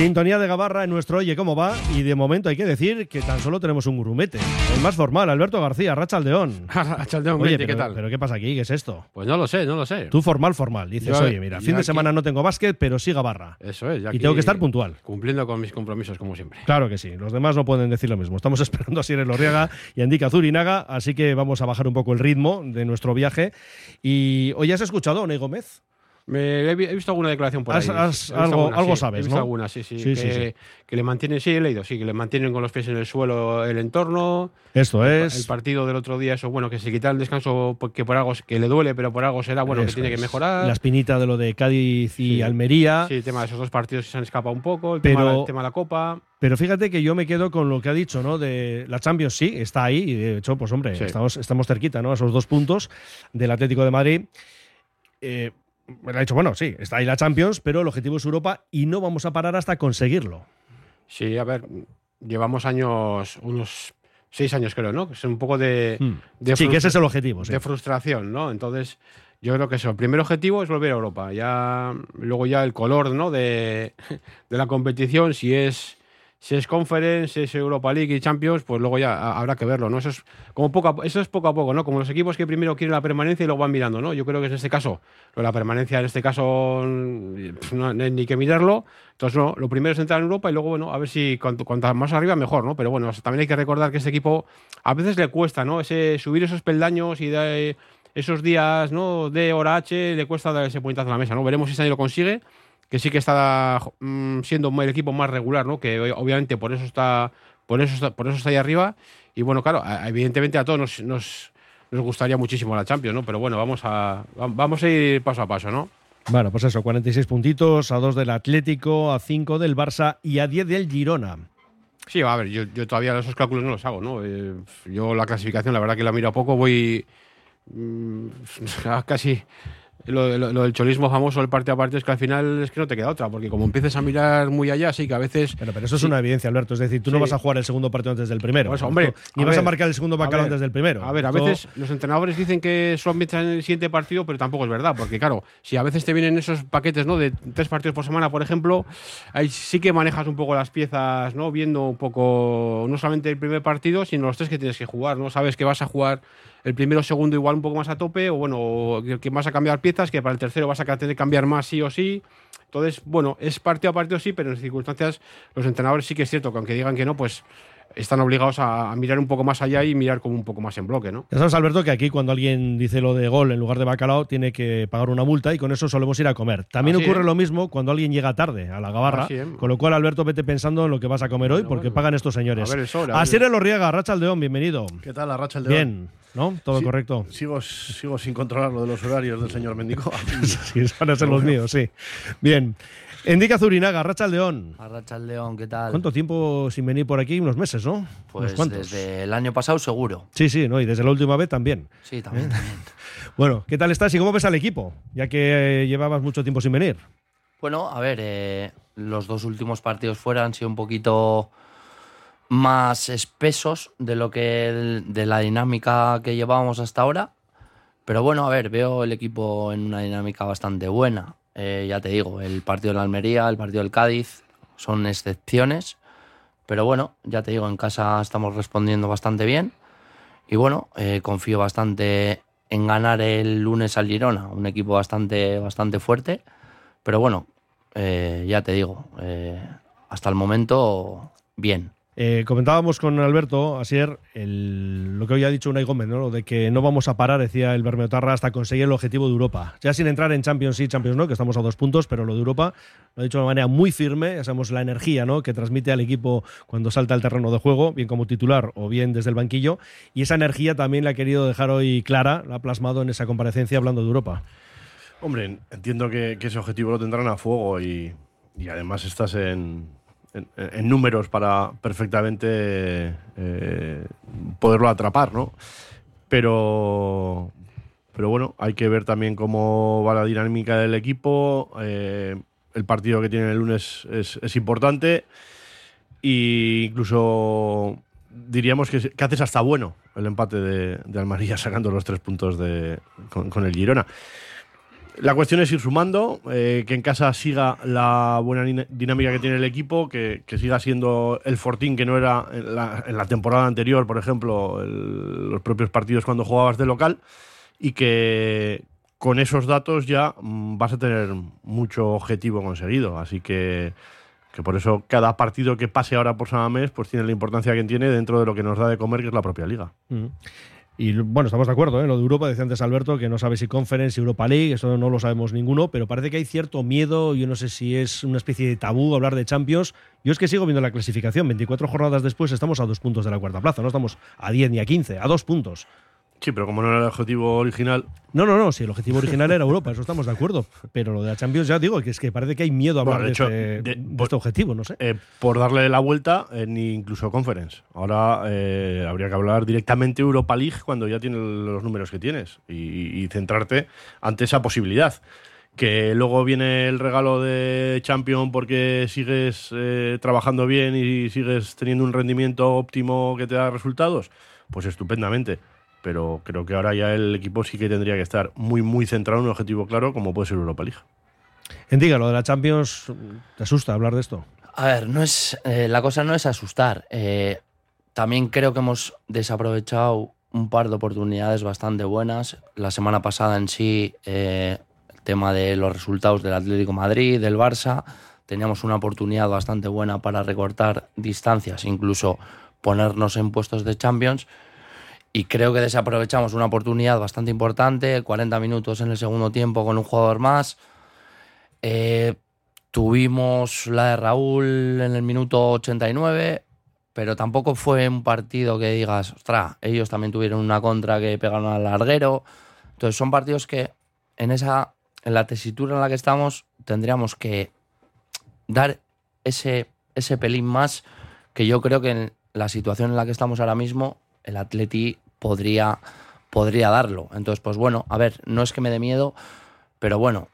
Sintonía de Gabarra en nuestro Oye Cómo Va y de momento hay que decir que tan solo tenemos un grumete. El más formal, Alberto García, Rachaldeón. Rachaldeón, Oye, ¿qué pero, tal? pero ¿qué pasa aquí? ¿Qué es esto? Pues no lo sé, no lo sé. Tú formal, formal. Dices, Yo- oye, mira, fin de aquí- semana no tengo básquet, pero sí Gabarra. Eso es. Y tengo que estar puntual. Cumpliendo con mis compromisos, como siempre. Claro que sí, los demás no pueden decir lo mismo. Estamos esperando a Sierra Lorriaga y a Indica Zurinaga, así que vamos a bajar un poco el ritmo de nuestro viaje. Y hoy has escuchado a Ney Gómez. Me- he, vi- he visto alguna declaración por ahí. has- algo- alguna, algo sí. sabes, He visto ¿no? alguna, sí, sí. Sí, que, sí, sí. que le mantienen, sí, he leído, sí, que le mantienen con los pies en el suelo el entorno. Esto El es. partido del otro día, eso, bueno, que se quita el descanso porque por algo que le duele, pero por algo será, bueno, que tiene es. que mejorar. La espinita de lo de Cádiz y. Almería. Sí, el tema de esos dos partidos que se han escapado un poco, el, Pero- tema, el tema de la Copa. Pero fíjate que yo me quedo con lo que ha dicho, ¿no? De la Champions sí, está ahí, y de hecho, pues hombre, Sí. estamos, estamos cerquita, ¿no? A esos dos puntos del Atlético de Madrid. Eh, me ha dicho, bueno, sí, está ahí la Champions, pero el objetivo es Europa y no vamos a parar hasta conseguirlo. Sí, a ver, llevamos años, unos seis años creo, ¿no? Es un poco de, Hmm. de Sí, que ese es el objetivo, sí. de frustración, ¿no? Entonces, yo creo que eso, el primer objetivo es volver a Europa. Ya, luego ya el color, ¿no? De, de la competición, si es, si es Conference, si es Europa League y Champions, pues luego ya ha- habrá que verlo, ¿no? Eso es como poco a, eso es poco a poco, ¿no? Como los equipos que primero quieren la permanencia y luego van mirando, ¿no? Yo creo que en este caso, la permanencia en este caso no ni que mirarlo. Entonces, no, lo primero es entrar en Europa y luego, bueno, a ver si cuanto, cuanto más arriba mejor, ¿no? Pero bueno, también hay que recordar que este equipo a veces le cuesta, ¿no? Ese, subir esos peldaños y de, esos días, ¿no? De hora H le cuesta dar ese puñetazo a la mesa, ¿no? Veremos si año lo consigue, que sí que está mm, siendo el equipo más regular, ¿no? Que obviamente por eso está, por eso está, por eso está ahí arriba. Y bueno, claro, evidentemente a todos nos, nos, nos gustaría muchísimo la Champions, ¿no? Pero bueno, vamos a, va- vamos a ir paso a paso, ¿no? Bueno, pues eso, 46 puntitos, a 2 del Atlético, a 5 del Barça y a 10 del Girona. Sí, a ver, yo, yo todavía esos cálculos no los hago, ¿no? Eh, yo la clasificación, la verdad que la miro a poco, voy mm, a casi lo, lo- lo del cholismo famoso, el parte a parte, es que al final es que no te queda otra, porque como empieces a mirar muy allá, sí que a veces... Pero, pero eso es Sí. una evidencia, Alberto. Es decir, tú no vas a jugar el segundo partido antes del primero. Pues, hombre, Ni vas a marcar el segundo bacalao antes del primero. A ver, a veces los entrenadores dicen que solo piensan en el siguiente partido, pero tampoco es verdad, porque claro, si a veces te vienen esos paquetes ¿no? de tres partidos por semana, por ejemplo, ahí sí que manejas un poco las piezas, ¿no? Viendo un poco no solamente el primer partido, sino los tres que tienes que jugar, ¿no? Sabes que vas a jugar el primero o segundo igual un poco más a tope, o bueno, que vas a cambiar piezas, que para el tercero vas a tener que cambiar más sí o sí. Entonces, bueno, es partido a partido sí, pero en circunstancias los entrenadores sí que es cierto que aunque digan que no, pues están obligados a, a mirar un poco más allá y mirar como un poco más en bloque, ¿no? Ya sabes, Alberto, que aquí cuando alguien dice lo de gol en lugar de bacalao, tiene que pagar una multa y con eso solemos ir a comer. También Así, ocurre ¿eh? lo mismo cuando alguien llega tarde a la gabarra, Así, con lo cual, Alberto, vete pensando en lo que vas a comer hoy, Bueno, porque bueno. pagan estos señores. A ver el sol, a ver. Asier Elorriaga, Racha Aldeón, bienvenido. ¿Qué tal, la racha el Bien, ¿no? Todo Sí. correcto. Sigo, sigo sin controlar lo de los horarios del señor Mendico. Sí, van a ser los míos, sí. Bien. Indica Zurinaga, el León, ¿qué tal? ¿Cuánto tiempo sin venir por aquí? Unos meses, ¿no? Pues desde el año pasado seguro. Sí, sí, ¿no? Y desde la última vez también. Sí, también, también. Bueno, ¿qué tal estás y cómo ves al equipo? Ya que eh, llevabas mucho tiempo sin venir. Bueno, a ver, eh, los dos últimos partidos fuera han sido un poquito más espesos de lo que el- de la dinámica que llevábamos hasta ahora. Pero bueno, a ver, veo el equipo en una dinámica bastante buena. Eh, ya te digo, el partido de la Almería, el partido del Cádiz son excepciones. Pero bueno, ya te digo, en casa estamos respondiendo bastante bien. Y bueno, eh, confío bastante en ganar el lunes al Girona, un equipo bastante, bastante fuerte. Pero bueno, eh, ya te digo, hasta el momento, bien. Eh, comentábamos con Alberto el- lo que hoy ha dicho Unai Gómez, ¿no? Lo de que no vamos a parar, decía el Bermeotarra, hasta conseguir el objetivo de Europa. Ya sin entrar en Champions sí, Champions no, que estamos a dos puntos, pero lo de Europa lo ha dicho de una manera muy firme. Ya sabemos la energía ¿no? que transmite al equipo cuando salta al terreno de juego, bien como titular o bien desde el banquillo. Y esa energía también la ha querido dejar hoy clara, la ha plasmado en esa comparecencia hablando de Europa. Hombre, entiendo que, que ese objetivo lo tendrán a fuego y, y además estás en, en- números para perfectamente eh, poderlo atrapar, ¿no? Pero, pero bueno, hay que ver también cómo va la dinámica del equipo. Eh, el partido que tiene el lunes es, importante e incluso diríamos que, que, haces hasta bueno el empate de, de sacando los tres puntos de, con el Girona. La cuestión es ir sumando, eh, que en casa siga la buena dinámica que tiene el equipo, que, siga siendo el fortín que no era en la, temporada anterior, por ejemplo, los propios partidos cuando jugabas de local, y que con esos datos ya mm, vas a tener mucho objetivo conseguido. Así que, que por eso cada partido que pase ahora por Samamés pues tiene la importancia que tiene dentro de lo que nos da de comer, que es la propia liga. Y bueno, estamos de acuerdo, ¿eh? Lo de Europa, decía antes Alberto, que no sabe si Conference, Europa League, eso no lo sabemos ninguno, pero parece que hay cierto miedo, yo no sé si es una especie de tabú hablar de Champions. Yo es que sigo viendo la clasificación, 24 jornadas después estamos a dos puntos de la cuarta plaza, no estamos a 10 ni a 15, a dos puntos. Sí, pero como no era el objetivo original. No, no, no, sí, el objetivo original era Europa, eso estamos de acuerdo. Pero lo de la Champions ya digo, que es que parece que hay miedo a hablar bueno, de, hecho, de, este, de, de, este, objetivo, no sé. Eh, por darle la vuelta, eh, ni incluso Conference. Ahora eh, habría que hablar directamente Europa League cuando ya tienes los números que tienes y, y centrarte ante esa posibilidad que luego viene el regalo de Champion porque sigues eh, trabajando bien y sigues teniendo un rendimiento óptimo que te da resultados, pues estupendamente pero creo que ahora ya el equipo sí que tendría que estar muy, muy centrado en un objetivo claro como puede ser Europa League. Entiga, lo de la Champions, ¿te asusta hablar de esto? A ver, no es, eh, la cosa no es asustar. Eh, también creo que hemos desaprovechado un par de oportunidades bastante buenas. La semana pasada en sí, eh, el tema de los resultados del Atlético Madrid, del Barça, teníamos una oportunidad bastante buena para recortar distancias, incluso ponernos en puestos de Champions y creo que desaprovechamos una oportunidad bastante importante, 40 minutos en el segundo tiempo con un jugador más. Eh, tuvimos la de Raúl en el minuto 89, pero tampoco fue un partido que digas, ostras, ellos también tuvieron una contra que pegaron al larguero. Entonces son partidos que en esa en la tesitura en la que estamos tendríamos que dar ese, ese pelín más que yo creo que en la situación en la que estamos ahora mismo el Atleti podría, podría darlo. Entonces, pues bueno, a ver, no es que me dé miedo, pero bueno,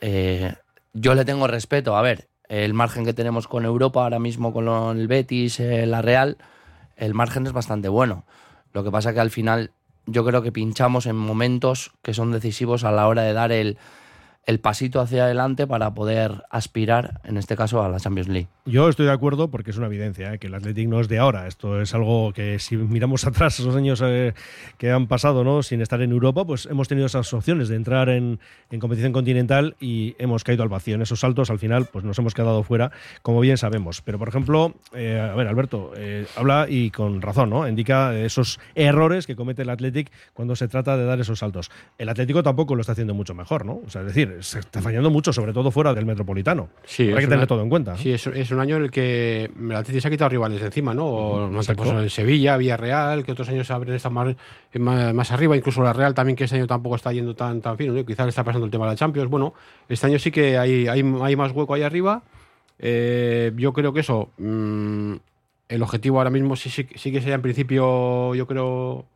eh, yo le tengo respeto. A ver, el margen que tenemos con Europa ahora mismo con el Betis, eh, la Real, el margen es bastante bueno. Lo que pasa que al final yo creo que pinchamos en momentos que son decisivos a la hora de dar el, el pasito hacia adelante para poder aspirar, en este caso, a la Champions League. Yo estoy de acuerdo porque es una evidencia, ¿eh? que el Athletic no es de ahora. Esto es algo que si miramos atrás esos años eh, que han pasado ¿no? sin estar en Europa, pues hemos tenido esas opciones de entrar en, en, competición continental y hemos caído al vacío. En esos saltos, al final, pues nos hemos quedado fuera, como bien sabemos. Pero, por ejemplo, eh, a ver, Alberto, habla y con razón, ¿no? Indica esos errores que comete el Athletic cuando se trata de dar esos saltos. El Atlético tampoco lo está haciendo mucho mejor, ¿no? O sea, es decir, se está fallando mucho, sobre todo fuera del metropolitano. Sí, Hay que tener una, todo en cuenta. Sí, es, es, un año en el que el Atleti se ha quitado rivales de encima, ¿no? O, no pues en Sevilla, Villarreal, que otros años habrían estado más, más, más, arriba, incluso la Real también, que este año tampoco está yendo tan, tan fino, ¿no? Quizás le está pasando el tema de la Champions. Bueno, este año sí que hay, hay, hay más hueco ahí arriba. Eh, yo creo que eso. Mmm, el objetivo ahora mismo sí, sí, sí que sería en principio, yo creo,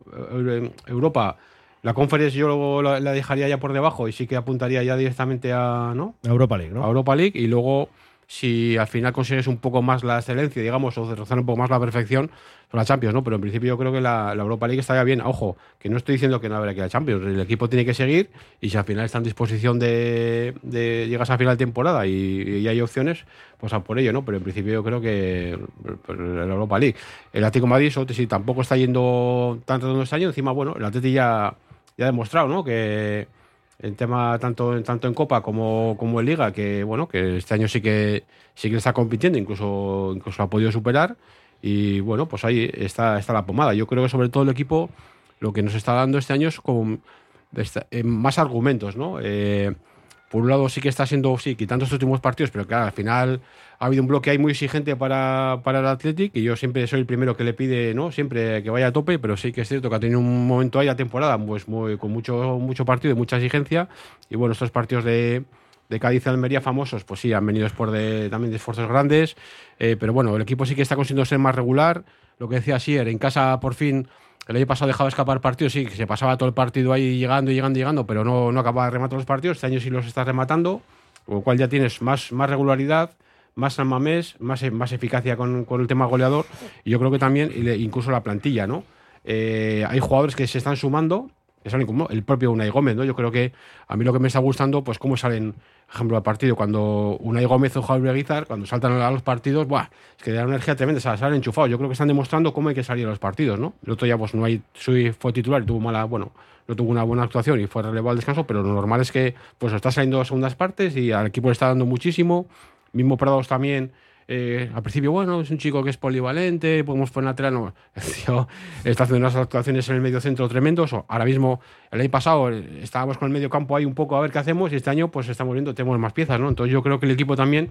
Europa la Conference yo la, la, dejaría ya por debajo y sí que apuntaría ya directamente a, ¿no? a Europa League, ¿no? A Europa League y luego si al final consigues un poco más la excelencia, digamos, o rozar un poco más la perfección, son la Champions, ¿no? Pero en principio yo creo que la, la, Europa League estaría bien. Ojo, que no estoy diciendo que no habrá que la Champions. El equipo tiene que seguir y si al final está en disposición de, de llegas a final de temporada y, y, hay opciones, pues a por ello, ¿no? Pero en principio yo creo que pues, la Europa League. El Atlético Madrid, si tampoco está yendo tanto donde este año, encima, bueno, el Atlético ya, ya ha demostrado, ¿no? Que en tema tanto, tanto en Copa como, como en Liga, que bueno, que este año sí que sí que está compitiendo, incluso, incluso ha podido superar. Y bueno, pues ahí está, está la pomada. Yo creo que sobre todo el equipo lo que nos está dando este año es con eh, más argumentos, ¿no? Eh, por un lado sí que está siendo, sí, quitando estos últimos partidos, pero claro, al final ha habido un bloque ahí muy exigente para, para el Athletic y yo siempre soy el primero que le pide, ¿no? Siempre que vaya a tope, pero sí que es cierto que ha tenido un momento ahí la temporada pues muy, con mucho, mucho partido y mucha exigencia. Y bueno, estos partidos de, de Cádiz Almería famosos, pues sí, han venido por de, también de esfuerzos grandes, eh, pero bueno, el equipo sí que está consiguiendo ser más regular, lo que decía Sier, en casa por fin El año pasado dejaba escapar partidos, sí, que se pasaba todo el partido ahí llegando, llegando, llegando, pero no, no acababa de rematar los partidos. Este año sí los estás rematando, con lo cual ya tienes más, más regularidad, más San Mamés, más, más eficacia con, con el tema goleador. Y yo creo que también, y incluso la plantilla, ¿no? Eh, hay jugadores que se están sumando, como el propio Unai Gómez, ¿no? Yo creo que a mí lo que me está gustando, pues cómo salen, por ejemplo, al partido, cuando Unai Gómez o Javier Guizar, cuando saltan a los partidos, ¡buah! Es que da una energía tremenda, o sea, salen enchufados. Yo creo que están demostrando cómo hay que salir a los partidos, ¿no? El otro día, pues no hay, Sui fue titular y tuvo mala, bueno, no tuvo una buena actuación y fue relevado al descanso, pero lo normal es que, pues está saliendo a segundas partes y al equipo le está dando muchísimo. Mismo Prados también. Eh, al principio, bueno, es un chico que es polivalente, podemos poner lateral. No, está haciendo unas actuaciones en el medio centro tremendos. Ahora mismo, el año pasado, eh, estábamos con el medio campo ahí un poco a ver qué hacemos y este año, pues estamos viendo, tenemos más piezas, ¿no? Entonces yo creo que el equipo también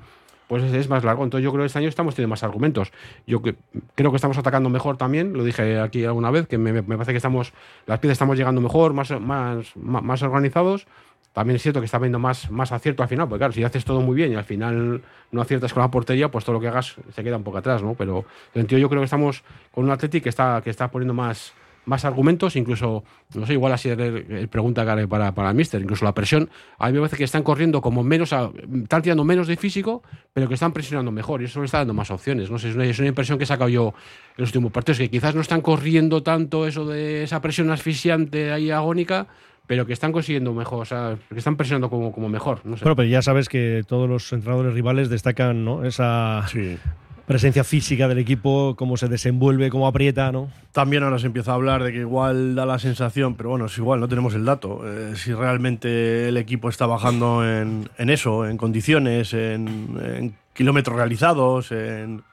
pues es- más largo. Entonces yo creo que este año estamos teniendo más argumentos. Yo creo que estamos atacando mejor también, lo dije aquí alguna vez, que me, parece que estamos, las piezas estamos llegando mejor, más, más, más organizados. También es cierto que está habiendo más, más acierto al final, porque claro, si haces todo muy bien y al final no aciertas con la portería, pues todo lo que hagas se queda un poco atrás, ¿no? Pero en sentido yo creo que estamos con un Athletic que está, que está poniendo más, más argumentos, incluso, no sé, igual así es pregunta Gare, para, para el Mister, incluso la presión, a mí me parece que están corriendo como menos, están tirando menos de físico, pero que están presionando mejor y eso le está dando más opciones, no sé, es una, es una impresión que he sacado yo en los últimos partidos, que quizás no están corriendo tanto eso de esa presión asfixiante ahí agónica, pero que están consiguiendo mejor, o sea, que están presionando como, como mejor, no sé. Bueno, pero ya sabes que todos los entrenadores rivales destacan ¿no? esa Sí. presencia física del equipo, cómo se desenvuelve, cómo aprieta, ¿no? También ahora se empieza a hablar de que igual da la sensación, pero bueno, es igual, no tenemos el dato. eh, si realmente el equipo está bajando en, en eso, en condiciones, en, en kilómetros realizados, en,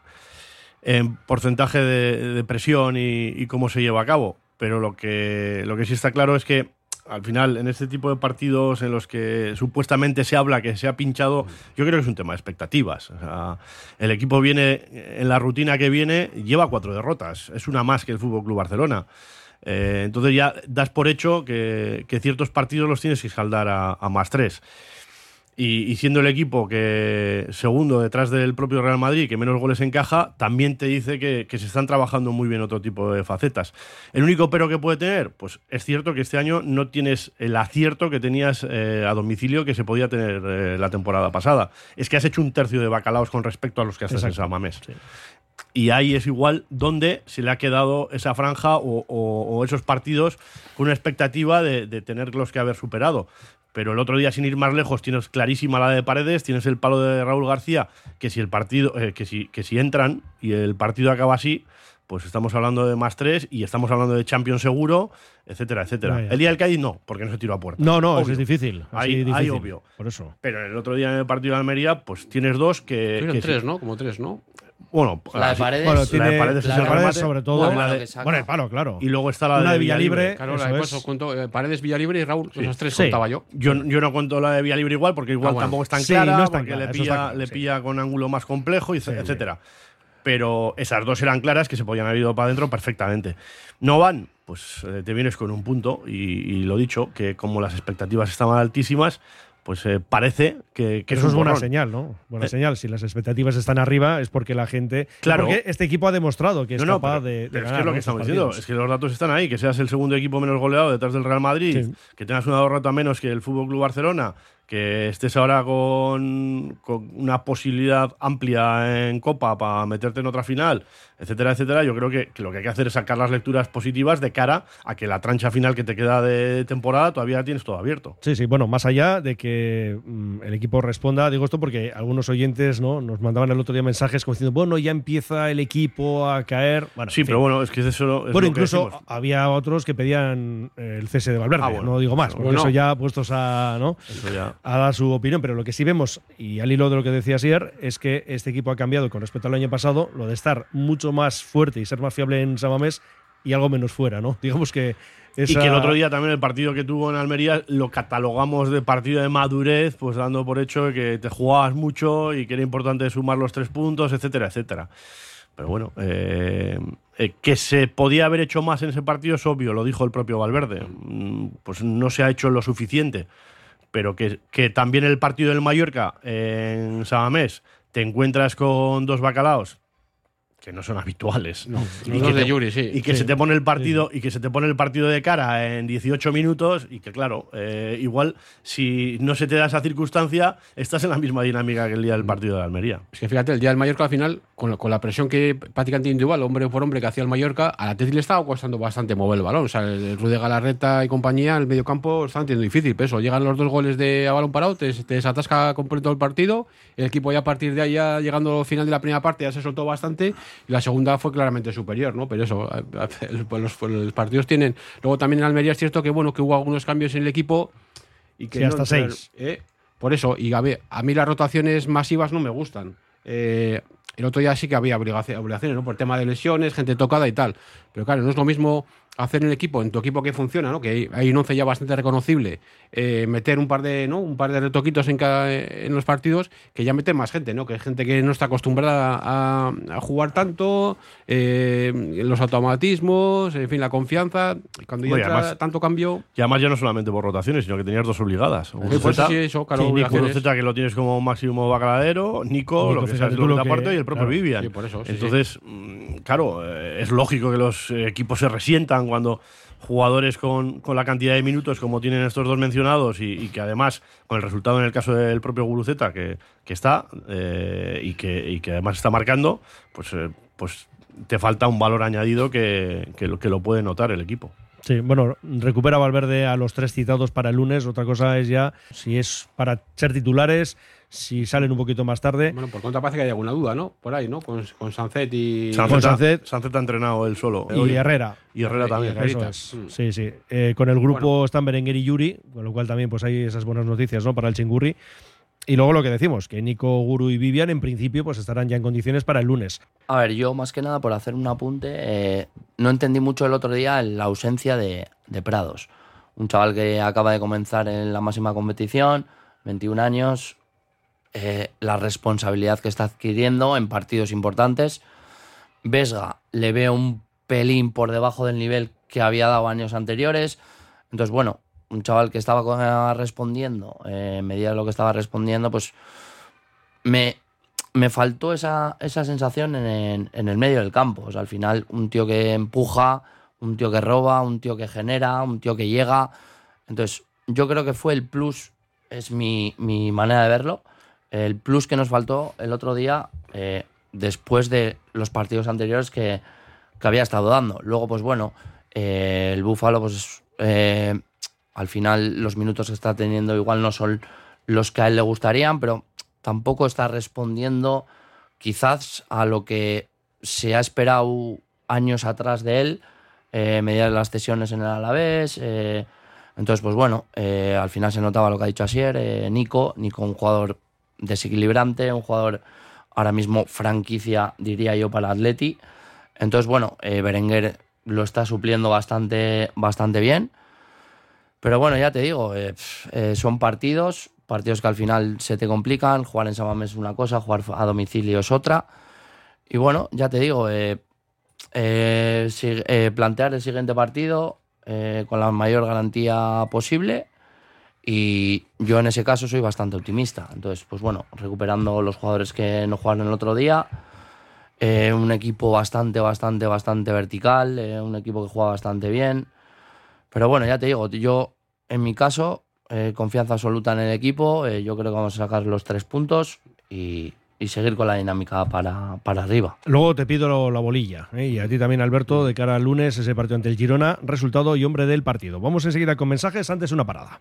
en porcentaje de, de presión y, y cómo se lleva a cabo. Pero lo que, lo que sí está claro es que al final, en este tipo de partidos en los que supuestamente se habla que se ha pinchado, yo creo que es un tema de expectativas. El equipo viene, en la rutina que viene, lleva cuatro derrotas. Es una más que el Fútbol Club Barcelona. Eh, entonces ya das por hecho que, ciertos partidos los tienes que escaldar a, a más tres. Y, y siendo el equipo que segundo detrás del propio Real Madrid, que menos goles encaja, también te dice que, que se están trabajando muy bien otro tipo de facetas. El único pero que puede tener, pues es cierto que este año no tienes el acierto que tenías eh, a domicilio que se podía tener eh, la temporada pasada. Es que has hecho un tercio de bacalaos con respecto a los que haces en Exacto. San Mamés. Y ahí es igual donde se le ha quedado esa franja o, o- o esos partidos con una expectativa de, de tenerlos que haber superado. Pero el otro día, sin ir más lejos, tienes clarísima la de Paredes, tienes el palo de Raúl García, que si el partido, eh, que si, que si entran y el partido acaba así, pues estamos hablando de más tres y estamos hablando de Champions seguro, etcétera, etcétera. Vaya. El día del Cádiz no, porque no se tiró a puerta. No, no, eso es difícil. Ahí- difícil. obvio. Por eso. Pero el otro día en el partido de Almería, pues tienes dos que. Que sí. tres, ¿no? Como tres, ¿no? Bueno, La de así- Paredes. Bueno, la tiene de Paredes es el remate. sobre todo. Bueno, la de- el palo, claro. Y luego está la Una de de Villalibre. Villalibre. Claro, la de cuento, eh, Paredes, Villalibre y Raúl, esos tres Sí. contaba yo. Yo, yo no cuento la de Villalibre igual, porque igual Ah, bueno. tampoco es tan Sí, clara, no es tan porque clara, le pilla, claro, le sí. pilla con ángulo más complejo, y Sí, sí. etcétera. Pero esas dos eran claras que se podían haber ido para adentro perfectamente. No van, pues eh, te vienes con un punto, y, y lo dicho, que como las expectativas estaban altísimas, pues eh, parece que, que eso es buena borrón. señal, ¿no? Buena Eh. señal. Si las expectativas están arriba es porque la gente. Claro. Porque este equipo ha demostrado que es No, no, capaz pero- de, de pero es que es lo que estamos diciendo, es que los datos están ahí, que seas el segundo equipo menos goleado detrás del Real Madrid, Sí. que tengas una derrota menos que el Fútbol Club Barcelona, que estés ahora con, con una posibilidad amplia en Copa para meterte en otra final, etcétera, etcétera. Yo creo que, que lo que hay que hacer es sacar las lecturas positivas de cara a que la trancha final que te queda de temporada todavía tienes todo abierto. Sí, sí, bueno, más allá de que mm, el equipo responda, digo esto porque algunos oyentes ¿no? nos mandaban el otro día mensajes como diciendo, bueno, ya empieza el equipo a caer. Bueno, Sí, en fin. pero bueno, es que eso es Bueno, lo incluso había otros que pedían eh, el cese de Valverde, Ah, bueno. no digo más, porque Bueno. eso ya puestos a, ¿no? Eso ya. a dar su opinión, pero lo que sí vemos, y al hilo de lo que decía ayer, es que este equipo ha cambiado con respecto al año pasado, lo de estar mucho más fuerte y ser más fiable en Samamés y algo menos fuera, ¿no? Digamos que Y que el otro día también el partido que tuvo en Almería lo catalogamos de partido de madurez, pues dando por hecho que te jugabas mucho y que era importante sumar los tres puntos, etcétera, etcétera. Pero bueno, eh, eh, que se podía haber hecho más en ese partido es obvio, lo dijo el propio Valverde. Mm, Pues no se ha hecho lo suficiente. Pero que, que también el partido del Mallorca en Samamés te encuentras con dos bacalaos que no son habituales. No, y que dos de te- Yuri, sí. y que Sí. se te pone el partido y que se te pone el partido de cara en 18 minutos y que claro eh, igual si no se te da esa circunstancia estás en la misma dinámica que el día del partido de Almería Es que fíjate, el día del Mallorca al final, con, con la presión que prácticamente individual, hombre por hombre, que hacía el Mallorca, al Atleti le estaba costando bastante mover el balón. O sea, el, el Rude Galarreta y compañía, el medio campo, estaban teniendo difícil. Pero eso, llegan los dos goles de a balón parado, te, te desatasca completo el partido. El equipo ya a partir de ahí, ya llegando al final de la primera parte, ya se soltó bastante. Y la segunda fue claramente superior, ¿no? Pero eso, el- pues los, pues los partidos tienen. Luego también en Almería es cierto que, bueno, que hubo algunos cambios en el equipo. Y que Sí, hasta seis. eh, por eso, y a, ver, a mí las rotaciones masivas no me gustan. Eh, el otro día sí que había obligaci- obligaciones, ¿no? Por tema de lesiones, gente tocada y tal. Pero claro, no es lo mismo hacer en el equipo, en tu equipo que funciona, ¿no? Que hay- hay un once ya bastante reconocible, eh, meter un par de, ¿no? Un par de retoquitos en, cada, en los partidos, que ya meter más gente, ¿no? Que hay gente que no está acostumbrada a, a jugar tanto, eh, los automatismos, en fin, la confianza. Cuando ya entra además- tanto cambio. y además ya no solamente por rotaciones sino que tenías dos obligadas Sí, pues sí, eso, claro, Sí, que lo tienes como máximo bacaladero, Nico, Nico, lo que tú lo que lo te que- aporta y el propio claro. Vivian. Sí, por eso, sí, Entonces, mm, claro, eh, es lógico que los equipos se resientan cuando jugadores con, con la cantidad de minutos como tienen estos dos mencionados y, que además, con el resultado en el caso del propio Guruceta, que, que está eh, y, que, y que además está marcando, pues, eh, pues te falta un valor añadido que, que lo, que lo puede notar el equipo. Sí, bueno, recupera Valverde a los tres citados para el lunes. Otra cosa es ya si es para ser titulares, si salen un poquito más tarde. Bueno, por contra parece que hay alguna duda, ¿no? Por ahí, ¿no? Con, con Sancet y. Con Sancet. Sancet ha entrenado él solo. y Hoy- Herrera. Y Herrera Y también. Herrera. Eso Herrerita. es. Mm. Sí, sí. Eh, con el grupo Bueno. están Berenguer y Yuri, con lo cual también pues hay esas buenas noticias ¿no? para el Chingurri. Y luego lo que decimos, que Nico, Guru y Vivian en principio pues estarán ya en condiciones para el lunes. A ver, yo más que nada por hacer un apunte, eh, no entendí mucho el otro día la ausencia de, de Prados. Un chaval que acaba de comenzar en la máxima competición, 21 años, eh, la responsabilidad que está adquiriendo en partidos importantes. Vesga le veo un pelín por debajo del nivel que había dado años anteriores. Entonces, bueno, un chaval que estaba con- respondiendo, eh, en medida de lo que estaba respondiendo, pues me, me faltó esa, esa sensación en, el medio del campo. Al final, un tío que empuja, un tío que roba, un tío que genera, un tío que llega. Entonces, yo creo que fue el plus, es mi, mi manera de verlo, el plus que nos faltó el otro día eh, después de los partidos anteriores que, que había estado dando. Luego, pues bueno, eh, el Búfalo, pues eh, al final los minutos que está teniendo igual no son los que a él le gustarían, pero tampoco está respondiendo quizás a lo que se ha esperado años atrás de él, eh, mediante las cesiones en el Alavés. entonces, pues bueno, al final se notaba lo que ha dicho Asier, Nico, Nico un jugador desequilibrante, un jugador ahora mismo franquicia, diría yo, para Atleti. Entonces, bueno, eh, Berenguer lo está supliendo bastante, bastante bien. Pero bueno, ya te digo, eh, eh, son partidos, partidos que al final se te complican. Jugar en Samamés es una cosa, jugar a domicilio es otra. Y bueno, ya te digo, plantear el siguiente partido con la mayor garantía posible. Y yo en ese caso soy bastante optimista. Entonces, pues bueno, recuperando los jugadores que no jugaron el otro día. eh, un equipo bastante, bastante, bastante vertical. eh, un equipo que juega bastante bien. Pero bueno, ya te digo, yo en mi caso, eh, confianza absoluta en el equipo. eh, yo creo que vamos a sacar los tres puntos y, y seguir con la dinámica para, para arriba. Luego te pido lo- la bolilla. ¿eh? Y a ti también, Alberto, de cara al lunes, ese partido ante el Girona, resultado y hombre del partido. Vamos enseguida con mensajes, antes una parada.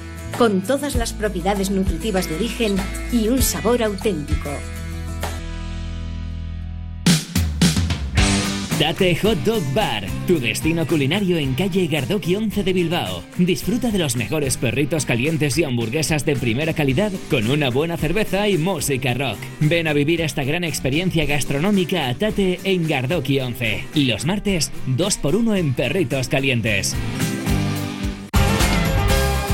con todas las propiedades nutritivas de origen y un sabor auténtico. Tate Hot Dog Bar, tu destino culinario en calle Gardoki 11 de Bilbao. Disfruta de los mejores perritos calientes y hamburguesas de primera calidad con una buena cerveza y música rock. Ven a vivir esta gran experiencia gastronómica a Tate en Gardoki 11. Los martes, 2x1 en perritos calientes.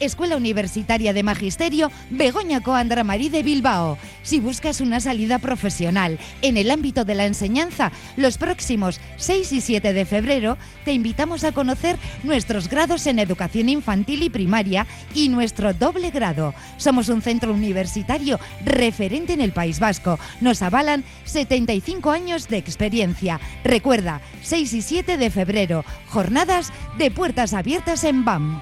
Escuela Universitaria de Magisterio Begoña Coandra Marí de Bilbao. Si buscas una salida profesional en el ámbito de la enseñanza, los próximos 6 y 7 de febrero te invitamos a conocer nuestros grados en educación infantil y primaria y nuestro doble grado. Somos un centro universitario referente en el País Vasco. Nos avalan 75 años de experiencia. Recuerda, 6 y 7 de febrero, jornadas de puertas abiertas en BAM.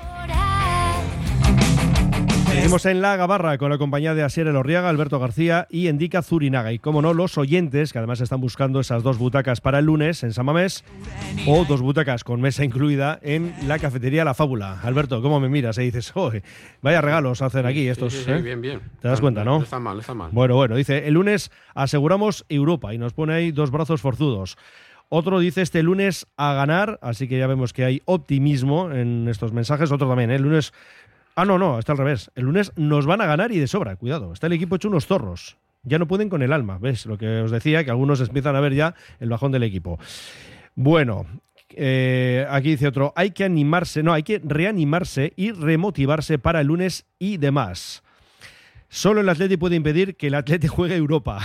Seguimos en La Gabarra con la compañía de Asier Elorriaga, Alberto García y Endica Zurinaga. Y como no, los oyentes, que además están buscando esas dos butacas para el lunes en Samamés, o dos butacas con mesa incluida en la cafetería La Fábula. Alberto, ¿cómo me miras? Y dices, "Joder, vaya regalos hacen aquí estos. Sí, sí, sí, ¿eh? bien, bien. ¿Te das cuenta, no? Está mal, está mal. Bueno, bueno, dice, el lunes aseguramos Europa y nos pone ahí dos brazos forzudos. Otro dice este lunes a ganar, así que ya vemos que hay optimismo en estos mensajes. Otro también, ¿eh? el lunes... Ah, no, no, está al revés. El lunes nos van a ganar y de sobra, cuidado. Está el equipo hecho unos zorros. Ya no pueden con el alma, ¿ves? Lo que os decía, que algunos empiezan a ver ya el bajón del equipo. Bueno, eh, aquí dice otro, hay que animarse, no, hay que reanimarse y remotivarse para el lunes y demás. Solo el Atleti puede impedir que el Atleti juegue Europa.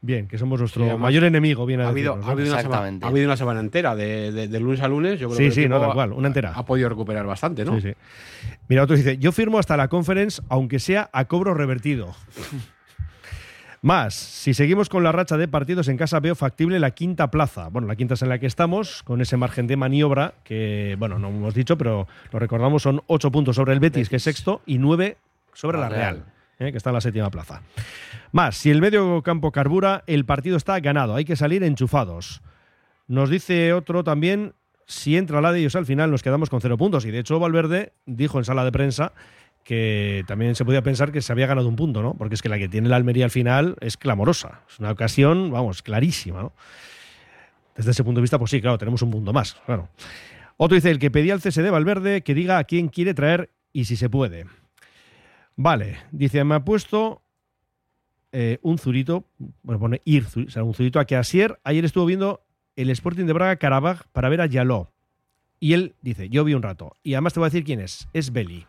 Bien, que somos nuestro Sí, además, mayor enemigo, viene a ha habido, decirnos, ha, habido una semana, ha habido una semana entera de, de- de lunes a lunes. Yo creo Sí, que sí, no, tal cual, una entera. Ha, ha podido recuperar bastante, ¿no? Sí, sí. Mira, otro dice, yo firmo hasta la conference, aunque sea a cobro revertido. Más, si seguimos con la racha de partidos en casa, veo factible la quinta plaza. Bueno, la quinta es en la que estamos, con ese margen de maniobra que, bueno, no hemos dicho, pero lo recordamos, son ocho puntos sobre el Betis, que es sexto, y nueve sobre la La Real, Real. Eh, que está en la séptima plaza. Más, si el medio campo carbura, el partido está ganado, hay que salir enchufados. Nos dice otro también, si entra la de ellos al final nos quedamos con cero puntos. Y de hecho Valverde dijo en sala de prensa que también se podía pensar que se había ganado un punto, ¿no? Porque es que la que tiene la Almería al final es clamorosa. Es una ocasión, vamos, clarísima, ¿no? Desde ese punto de vista, pues sí, claro, tenemos un punto más, claro. Otro dice, el que pedía el cese de Valverde, que diga a quién quiere traer y si se puede. Vale, dice, me ha puesto eh, un zurito, bueno, pone ir, o sea, un zurito a que Asier ayer estuvo viendo el Sporting de Braga Carabag para ver a Yaló. Y él dice, yo vi un rato. Y además te voy a decir quién es. Es Beli.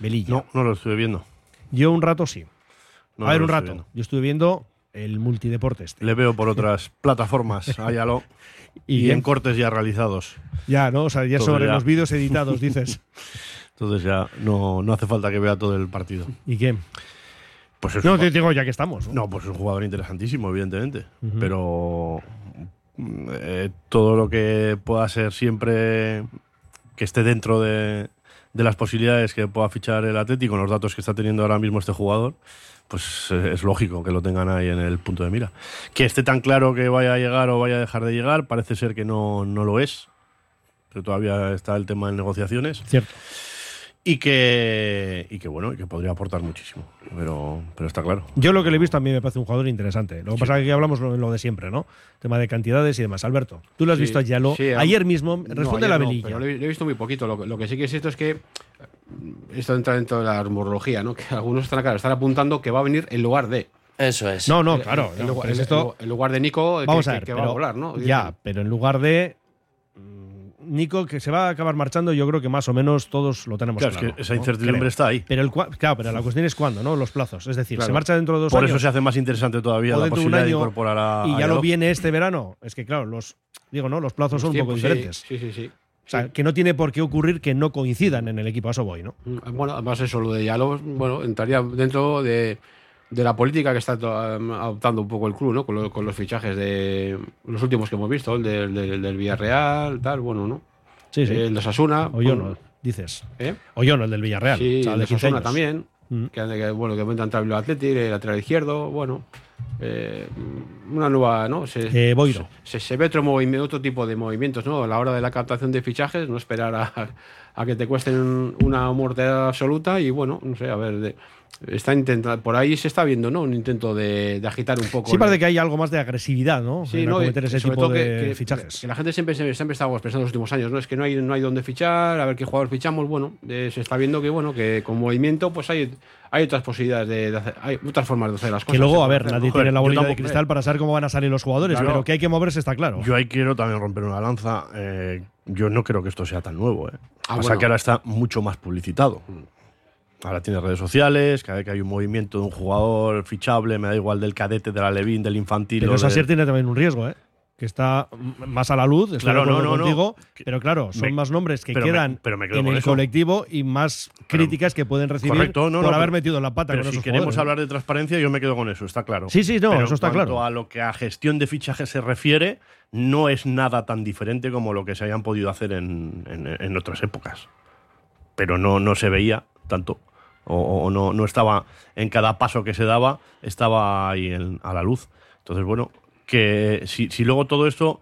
Belilla. No, no lo estuve viendo. Yo un rato sí. No, a ver, no un rato. viendo. Yo estuve viendo el multideporte este. Le veo por otras plataformas, háyalo. ¿Y y, en cortes ya realizados. Ya, ¿no? O sea, ya sobre ya- los vídeos editados, dices. Entonces ya no, no hace falta que vea todo el partido. ¿Y qué? Pues es No, un te digo ya que estamos. ¿no? No, pues es un jugador interesantísimo, evidentemente. Pero eh, todo lo que pueda ser siempre que esté dentro de, de las posibilidades que pueda fichar el Atlético, con los datos que está teniendo ahora mismo este jugador, pues eh, es lógico que lo tengan ahí en el punto de mira. Que esté tan claro que vaya a llegar o vaya a dejar de llegar, parece ser que no, no lo es. Pero todavía está el tema de negociaciones. Cierto. Y que, y que bueno, y que podría aportar muchísimo. Pero, pero está claro. Yo lo que le he visto a mí me parece un jugador interesante. Lo que pasa es que aquí hablamos lo, lo de siempre, ¿no? Tema de cantidades y demás. Alberto, tú lo has Sí, visto a Yalo sí, ayer mismo. No, Responde ayer la no, velilla. pero lo, he, lo he visto muy poquito. Lo, que- lo que sí que es cierto es que esto entra dentro de la rumorología, ¿no? Que algunos están, claro, están apuntando que va a venir en lugar de. Eso es. No, no, claro. En, no, lugar, pero en- esto- en lugar de Nico, que- Vamos que, a ver, que va pero- a volar, ¿no? Ya, pero en lugar de Nico, que se va a acabar marchando, yo creo que más o menos todos lo tenemos Claro, es que esa ¿no? incertidumbre está ahí. Pero el, cua- claro, pero la cuestión es cuándo, ¿no? Los plazos. Es decir, Claro. se marcha dentro de dos Por años. eso se hace más interesante todavía o la posibilidad de incorporar a. y ya lo Yalop. viene este verano. Es que, claro, los digo, ¿no? Los plazos son un poco diferentes. Sí, sí, sí. O sea, que no tiene por qué ocurrir que no coincidan en el equipo. A eso voy, ¿no? Mm, Bueno, además eso, lo de Yalo, bueno, entraría dentro de, de la política que está um, adoptando un poco el club, ¿no? Con, lo- con los fichajes de los últimos que hemos visto, el del, del- del Villarreal, tal, bueno, ¿no? Sí, sí. El de Sasuna. O yo no, dices. ¿Eh? O yo no, el del Villarreal. Sí, o sea, el de de 15 Sasuna años. también. Mm. Que, que, bueno, que a entrar el Atleti, el lateral izquierdo, bueno. eh, una nueva, ¿no? Se, Eh, Boiro. Se, se ve otro, movimiento, otro tipo de movimientos, ¿no? A la hora de la captación de fichajes, no esperar a, a que te cuesten una mortalidad absoluta y bueno, no sé, a ver, de- está intentando, por ahí se está viendo, ¿no? Un intento de, de agitar un poco. Sí el- parece que hay algo más de agresividad, ¿no? Sí, en no, acometer y ese sobre tipo todo que- de que- fichajes. Que la gente siempre, siempre, siempre estábamos pensando en los últimos años, ¿no? Es que no hay, no hay dónde fichar, a ver qué jugador fichamos. Bueno, eh, se está viendo que, bueno, que con movimiento, pues hay, hay otras posibilidades de, de hacer, hay otras formas de hacer las cosas. Que luego, a ver, nadie tiene la Yo bolita de cristal para saber cómo van a salir los jugadores, Claro. pero que hay que moverse está claro. Yo ahí quiero también romper una lanza. eh, yo no creo que esto sea tan nuevo. ¿eh? Ah, Pasa bueno. que ahora está mucho más publicitado. Ahora tiene redes sociales, cada vez que hay un movimiento de un jugador fichable, me da igual del cadete, de la Levín, del infantil. pero o Sasier del- tiene también un riesgo, ¿eh? Que está más a la luz, estoy Claro, de no, no, no. contigo, Que- pero claro, son me- más nombres que me- quedan pero me quedo en el eso. colectivo y más críticas que pueden recibir Correcto, no, por no, haber metido la pata Pero con si esos queremos jugadores, ¿no? hablar de transparencia, yo me quedo con eso, está claro. Sí, sí, no, Pero eso está en cuanto claro. a lo que a gestión de fichajes se refiere, no es nada tan diferente como lo que se hayan podido hacer en, en- en otras épocas. Pero no, no se veía tanto. O, o no, no estaba en cada paso que se daba, estaba ahí en- a la luz. Entonces, bueno, que si, si luego todo esto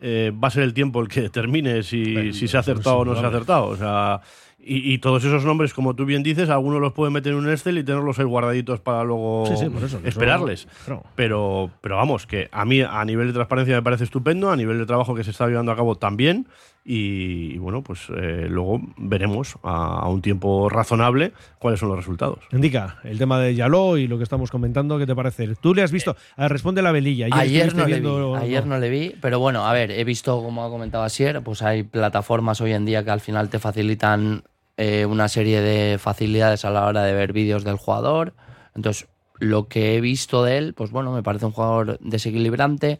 eh, va a ser el tiempo el que determine si, si se ha acertado o no se ha acertado. O sea, y, y todos esos nombres, como tú bien dices, algunos los pueden meter en un Excel y tenerlos ahí guardaditos para luego Sí, sí, por eso, que eso- esperarles. Pero, pero vamos, que a mí a nivel de transparencia me parece estupendo, a nivel de trabajo que se está llevando a cabo también. Y, y bueno, pues eh, luego veremos a, a un tiempo razonable cuáles son los resultados. Indica el tema de Yaló y lo que estamos comentando, ¿qué te parece? ¿Tú le has visto? A ver, responde la velilla. Ayer estuviste no, le vi, ayer no le vi, pero bueno, a ver, he visto, como ha comentado Asier, pues hay plataformas hoy en día que al final te facilitan eh, una serie de facilidades a la hora de ver vídeos del jugador. Entonces, lo que he visto de él, pues bueno, me parece un jugador desequilibrante,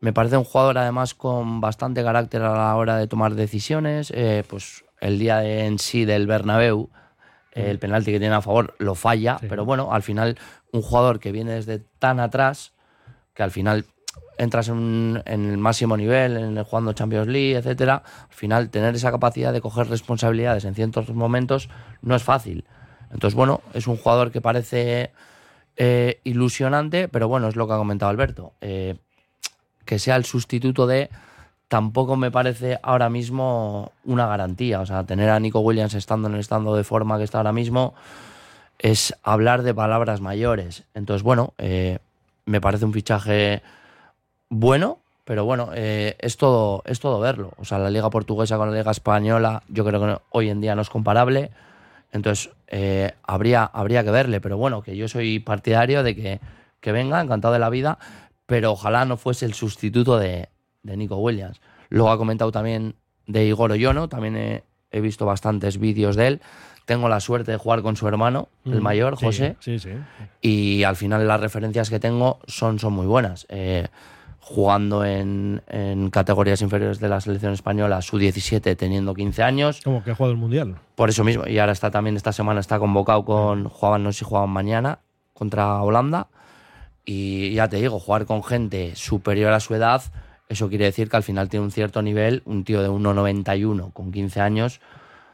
me parece un jugador además con bastante carácter a la hora de tomar decisiones. eh, pues el día de- en sí del Bernabéu, eh, el penalti que tiene a favor lo falla, pero bueno, al final un jugador que viene desde tan atrás, que al final entras en, en el máximo nivel, en el jugando Champions League, etcétera, al final tener esa capacidad de coger responsabilidades en ciertos momentos no es fácil. Entonces, bueno, es un jugador que parece eh, ilusionante, pero bueno, es lo que ha comentado Alberto. Eh, que sea el sustituto de tampoco me parece ahora mismo una garantía. O sea, tener a Nico Williams estando en el estado de forma que está ahora mismo es hablar de palabras mayores. Entonces, bueno, eh, me parece un fichaje bueno, pero bueno, eh, es, todo, es todo verlo. O sea, la liga portuguesa con la liga española yo creo que hoy en día no es comparable. Entonces, eh, habría, habría que verle, pero bueno, que yo soy partidario de que, que venga, encantado de la vida, pero ojalá no fuese el sustituto de, de Nico Williams. Luego ha comentado también de Igor Oyono, también he, he visto bastantes vídeos de él. Tengo la suerte de jugar con su hermano, el Mm, mayor, sí, José, Sí, sí. y al final las referencias que tengo son, son muy buenas. Eh, jugando en, en categorías inferiores de la selección española, su 17 teniendo 15 años. Como que ha jugado el Mundial. Por eso mismo, y ahora está también esta semana está convocado con, jugaban, no sé si jugaban mañana, contra Holanda. Y ya te digo, jugar con gente superior a su edad, eso quiere decir que al final tiene un cierto nivel, un tío de 1,91 con 15 años,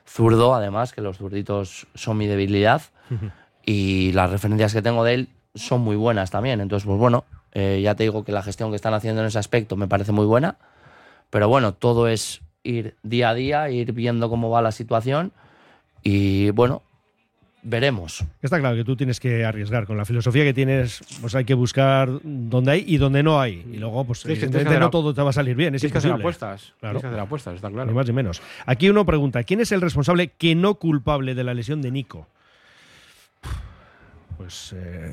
zurdo además, que los zurditos son mi debilidad, y las referencias que tengo de él son muy buenas también. Entonces, pues bueno, eh, ya te digo que la gestión que están haciendo en ese aspecto me parece muy buena, pero bueno, todo es ir día a día, ir viendo cómo va la situación. Y bueno, veremos. Está claro que tú tienes que arriesgar. Con la filosofía que tienes, pues hay que buscar donde hay y donde no hay. Y luego, pues que evidentemente no a- todo te va a salir bien. Es Tienes que hacer apuestas. Claro. Tienes que hacer apuestas, está claro. Ni más ni menos. Aquí uno pregunta, ¿quién es el responsable que no culpable de la lesión de Nico? Pues eh,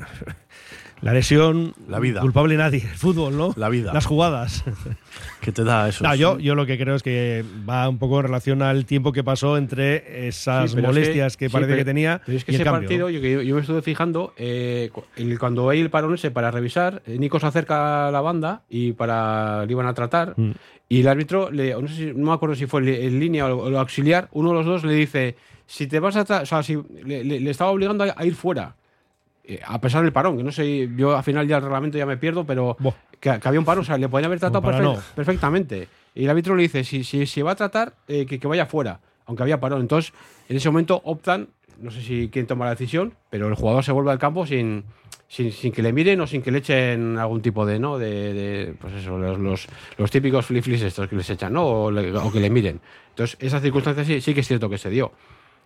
la lesión... La vida. Culpable nadie. El fútbol, ¿no? La vida. Las jugadas. que te da eso. No, yo, yo lo que creo es que va un poco en relación al tiempo que pasó entre esas Sí, pero es molestias que, sí, parece pero- que tenía pero es que y el ese cambio. partido, yo, que yo, yo me estuve fijando, eh, cuando hay el parón ese para revisar, eh, Nico se acerca a la banda y para le iban a tratar. Mm. Y el árbitro, le, no, sé si- no me acuerdo si fue el- en línea o el auxiliar, uno de los dos le dice: Si te vas a. tra- O sea, si le, le- le estaba obligando a, a ir fuera. Eh, a pesar del parón, que no sé, yo al final ya el reglamento ya me pierdo, pero que, que había un parón, o sea, le podían haber tratado no. perfectamente. Y el árbitro le dice, si, si, si va a tratar, eh, que, que vaya fuera, aunque había parón. Entonces, en ese momento optan, no sé si quién toma la decisión, pero el jugador se vuelve al campo sin, sin, sin que le miren o sin que le echen algún tipo de, ¿no? De, de, pues eso, los, los, los típicos flip-flips estos que les echan, ¿no? O, le- o que le miren. Entonces, esa circunstancia sí, sí que es cierto que se dio.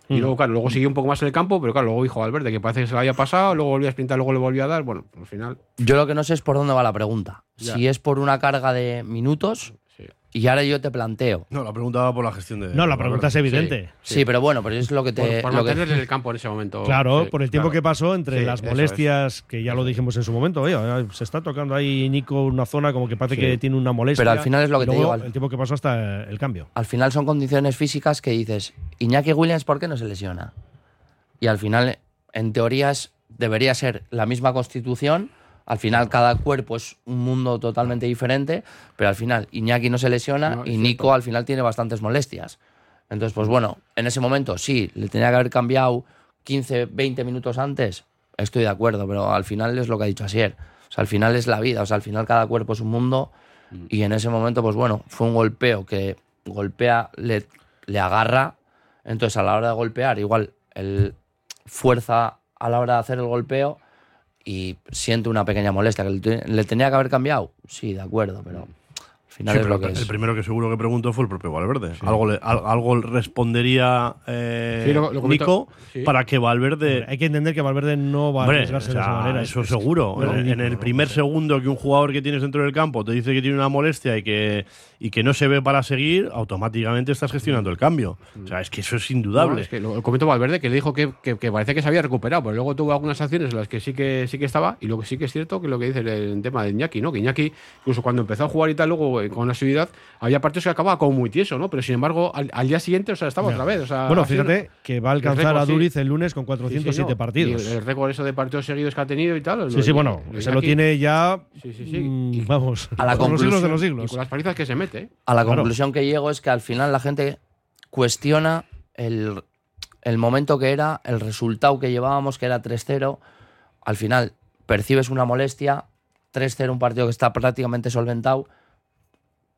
Y luego, claro, luego siguió un poco más en el campo, pero claro, luego dijo Valverde que parece que se lo había pasado, luego volvió a sprintar, luego le volvió a dar. Bueno, al final. Yo lo que no sé es por dónde va la pregunta. Ya. Si es por una carga de minutos, Sí. y ahora yo te planteo. No, la pregunta va por la gestión de. No, la pregunta es evidente. Sí, pero bueno, pero es lo que Por, te. por lo que- en el campo en ese momento. Claro, Sí, por el tiempo claro. que pasó entre Sí, las molestias, que ya lo dijimos en su momento, oye, se está tocando ahí Nico una zona como que parece Sí. que tiene una molestia. Pero al final es lo que te digo, al- El tiempo que pasó hasta el cambio. al final son condiciones físicas que dices, Iñaki Williams, ¿por qué no se lesiona? Y al final, en teorías, debería ser la misma constitución. Al final, cada cuerpo es un mundo totalmente diferente, pero al final, Iñaki no se lesiona No, y cierto. Nico al final tiene bastantes molestias. Entonces, pues bueno, en ese momento sí, le tenía que haber cambiado 15, 20 minutos antes. Estoy de acuerdo, pero al final es lo que ha dicho Asier. O sea, al final es la vida, o sea, al final cada cuerpo es un mundo y en ese momento, pues bueno, fue un golpeo que golpea, le, le agarra, entonces a la hora de golpear, igual el fuerza a la hora de hacer el golpeo y siente una pequeña molestia. ¿Que le, te- le tenía que haber cambiado? Sí, de acuerdo, pero final Sí, es pero lo que el es. primero que seguro que preguntó fue el propio Valverde. Algo, le- al- algo respondería eh, Sí, lo- lo comentó- Nico sí. para que Valverde. Hay que entender que Valverde no va a arriesgarse o de esa manera. Eso Es- seguro. es En- el ¿no? primer segundo que un jugador que tienes dentro del campo te dice que tiene una molestia y que, y que no se ve para seguir, automáticamente estás gestionando el cambio. O sea, es que eso es indudable. Es que lo, comentó Valverde, que le dijo que, que, que parecía que se había recuperado, pero luego tuvo algunas acciones en las que sí que sí que estaba, y lo que sí que es cierto que lo que dice el, el tema de Iñaki, ¿no? Que Iñaki, incluso cuando empezó a jugar y tal, luego eh, con la asiduidad, había partidos que acababa como muy tieso, ¿no? Pero sin embargo, al, al día siguiente, o sea, estaba Ya. otra vez. O sea, bueno, sido- fíjate que va a alcanzar récord, a sí. Duriz el lunes con Sí, sí, 407 no. partidos. Y el, el récord eso de partidos seguidos que ha tenido y tal. sí, sí, bueno, se lo tiene ya. Sí, sí, sí. mm, vamos, A la por los siglos de los Y siglos. con las palizas que se mete. ¿eh? A la Claro. conclusión que llego es que al final la gente cuestiona el, el momento que era, el resultado que llevábamos, que era 3-0. Al final percibes una molestia, 3-0, un partido que está prácticamente solventado.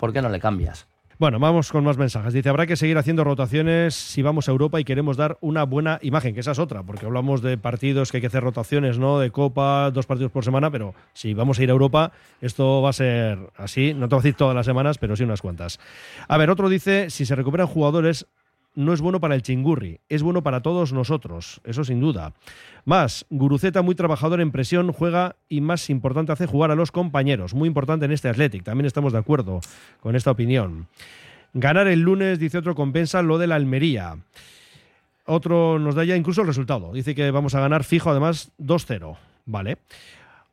¿Por qué no le cambias? Bueno, vamos con más mensajes. Dice, habrá que seguir haciendo rotaciones si vamos a Europa y queremos dar una buena imagen, que esa es otra, porque hablamos de partidos que hay que hacer rotaciones, ¿no? De Copa, dos partidos por semana, pero si vamos a ir a Europa, esto va a ser así, no te voy a decir todas las semanas, pero sí unas cuantas. A ver, otro dice, si se recuperan jugadores, no es bueno para el chingurri, es bueno para todos nosotros, eso sin duda. Más, Guruceta, muy trabajador en presión, juega y más importante hace jugar a los compañeros. Muy importante en este Athletic, también estamos de acuerdo con esta opinión. Ganar el lunes, dice otro, compensa lo de la Almería. Otro nos da ya incluso el resultado. Dice que vamos a ganar fijo, además, 2-0. Vale.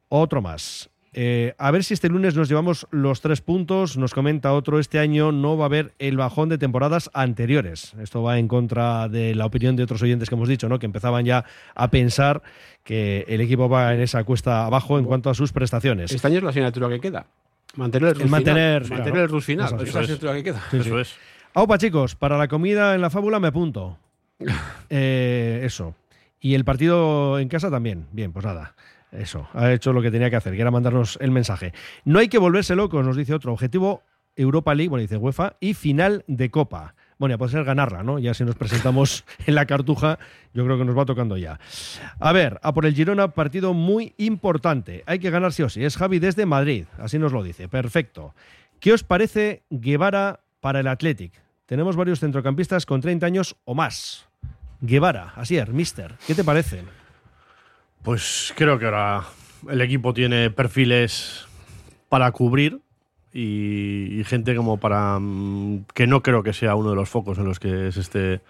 Otro más. Eh, a ver si este lunes nos llevamos los tres puntos. Nos comenta otro, este año no va a haber el bajón de temporadas anteriores. Esto va en contra de la opinión de otros oyentes que hemos dicho, ¿no? que empezaban ya a pensar que el equipo va en esa cuesta abajo en cuanto a sus prestaciones. Este año es la asignatura que queda. Mantener el El RUS mantener, final. Mantener claro. el RUS final. Eso Esa es. es la asignatura que queda. Eso es. Aupa, chicos, para la comida en la fábula me apunto. Eh, eso. Y el partido en casa también. Bien, pues nada. Eso, ha hecho lo que tenía que hacer, que era mandarnos el mensaje. No hay que volverse locos, nos dice otro. Objetivo Europa League, bueno, dice UEFA, y final de Copa. Bueno, ya puede ser ganarla, ¿no? Ya si nos presentamos en la cartuja, yo creo que nos va tocando ya. A ver, a por el Girona, partido muy importante. Hay que ganar sí o sí. Es Javi desde Madrid, así nos lo dice. Perfecto. ¿Qué os parece Guevara para el Athletic? Tenemos varios centrocampistas con 30 años o más. Guevara, Asier, Mister, ¿qué te parece? Pues creo que ahora el equipo tiene perfiles para cubrir y, gente como para mm, que no creo que sea uno de los focos en los que se esté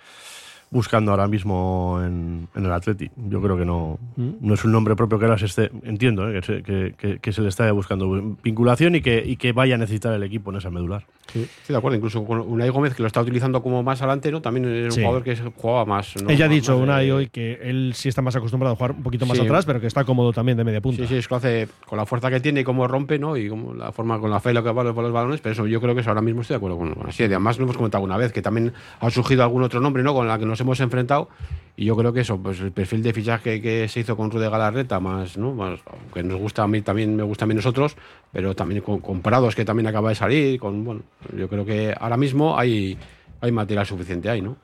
buscando ahora mismo en, en el Atleti. Yo creo que no, Mm. no es un nombre propio que ahora se esté, entiendo, ¿eh? que, se, que- que- que se le está buscando vinculación y que, y que vaya a necesitar el equipo en esa medular. Sí, estoy de acuerdo. Incluso con Unai Gómez, que lo está utilizando como más adelante, ¿no? También es un Sí. jugador que jugaba más. ¿no? Ella ha dicho más de- Unai hoy que él sí está más acostumbrado a jugar un poquito más Sí. atrás, pero que está cómodo también de media punta. Sí, sí, es que lo hace con la fuerza que tiene y cómo rompe, ¿no? Y como la forma con la fe lo que va por los balones, pero eso yo creo que eso ahora mismo estoy de acuerdo con con así. Además lo hemos comentado una vez, que también ha surgido algún otro nombre, ¿no? Con la que nos hemos enfrentado. Y yo creo que eso, pues el perfil de fichaje que se hizo con Rude Galarreta, más, ¿no? Más, que nos gusta a mí, también me gusta a mí nosotros, pero también con, con Prados, que también acaba de salir, con, bueno, yo creo que ahora mismo hay, hay material suficiente ahí, ¿no?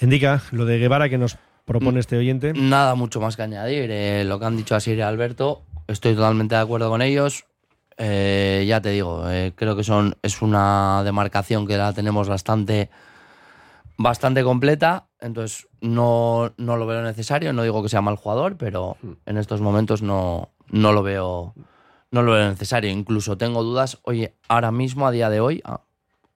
Indica lo de Guevara que nos Mm. propone este oyente. Nada mucho más que añadir. Eh, lo que han dicho Asier y Alberto, estoy totalmente de acuerdo con ellos. Eh, ya te digo, eh, creo que son, es una demarcación que la tenemos bastante, bastante completa. Entonces, no, no lo veo necesario. No digo que sea mal jugador, pero en estos momentos no, no lo veo. No lo veo necesario. Incluso tengo dudas, oye, ahora mismo, a día de hoy, ah,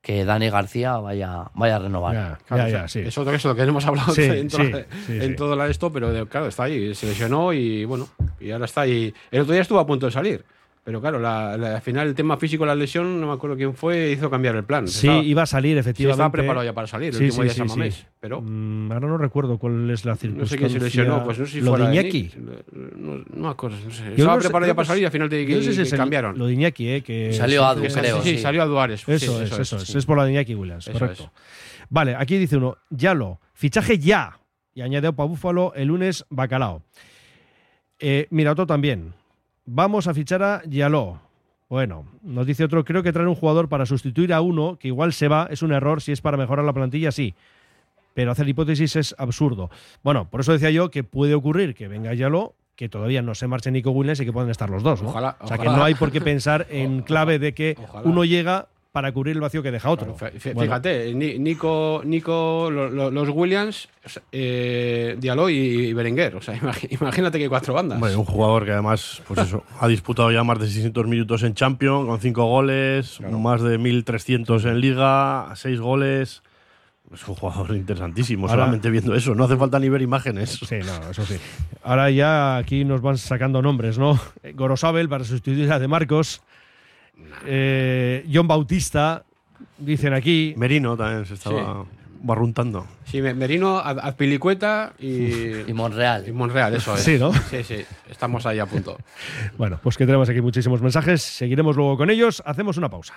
que Dani García vaya, vaya a renovar. Ya, Claro, ya, o sea, ya, sí. Eso es lo que hemos hablado Sí, en, toda sí, la- sí, en sí. todo esto, pero de- claro, está ahí, se lesionó y bueno, y ahora está ahí. El otro día estuvo a punto de salir, pero claro, la- la- al final el tema físico de la lesión, no me acuerdo quién fue, hizo cambiar el plan. Sí, Estaba- iba a salir, sí, efectivamente. estaba preparado ya para salir, el Sí, último sí, día de sí, San sí. Mamés, pero Mm, ahora no recuerdo cuál es la no circunstancia. sé quién se lesionó, pues no sé si lo fuera de Iñaki. No, no me acuerdo, no sé. Yo Estaba no sé- preparado ya para que salir y al final te, no sé si que cambiaron. Lo de Iñaki, eh, que Salió a Du, Que- creo, sí, sí. salió a Duares. sí, Eso es, eso es. sí. Es por la de Iñaki Williams, Eso correcto. es. Vale, aquí dice uno, Yalo, fichaje ya. Y añadió para Búfalo el lunes Bacalao. Eh, mira, otro también. Vamos a fichar a Yaló. Bueno, nos dice otro, creo que traer un jugador para sustituir a uno, que igual se va, es un error, si es para mejorar la plantilla, sí. Pero hacer hipótesis es absurdo. Bueno, por eso decía yo que puede ocurrir que venga Yaló, que todavía no se marche Nico Williams y que pueden estar los dos, ¿no? Ojalá, o sea, que no hay por qué pensar en clave de que Ojalá. uno llega para cubrir el vacío que deja otro. Claro, Bueno, Fíjate, Ni- Nico, Nico lo- lo- los Williams, eh, Diallo y, Berenguer. O sea, imagínate que hay cuatro bandas. Un jugador que además, pues eso, ha disputado ya más de 600 minutos en Champions, con 5 goles, más de 1.300 en Liga, 6 goles. Es un jugador interesantísimo, Ahora- solamente viendo eso. No hace falta ni ver imágenes. Sí, no, eso sí. Ahora ya aquí nos van sacando nombres, ¿no? Eh, Gorosabel para sustituir a De Marcos. Eh, John Bautista, dicen aquí. Merino también se estaba barruntando. Sí, Me- Merino, Azpilicueta y, Y Monreal. y Monreal, eso es. Sí, ¿no? Sí, sí, estamos ahí a punto. Bueno, pues que tenemos aquí muchísimos mensajes. Seguiremos luego con ellos. Hacemos una pausa.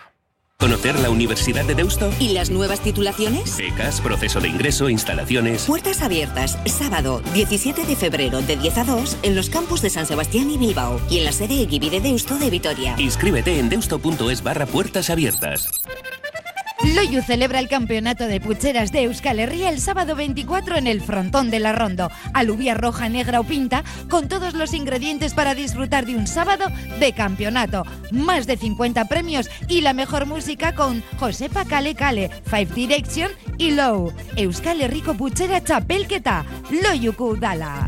¿Conocer la Universidad de Deusto? ¿Y las nuevas titulaciones? Becas, proceso de ingreso, instalaciones. Puertas abiertas, sábado 17 de febrero de 10 a 2 en los campus de San Sebastián y Bilbao y en la sede Eguibi de Deusto de Vitoria. Inscríbete en deusto.es barra puertas abiertas. Loyu celebra el campeonato de pucheras de Euskal Herria el sábado 24 en el frontón de la Rondo. Alubia roja, negra o pinta, con todos los ingredientes para disfrutar de un sábado de campeonato. Más de 50 premios y la mejor música con Josepa Kale Kale, Five Direction y Low. Euskal Herriko puchera txapelketa, Loyuku Dala.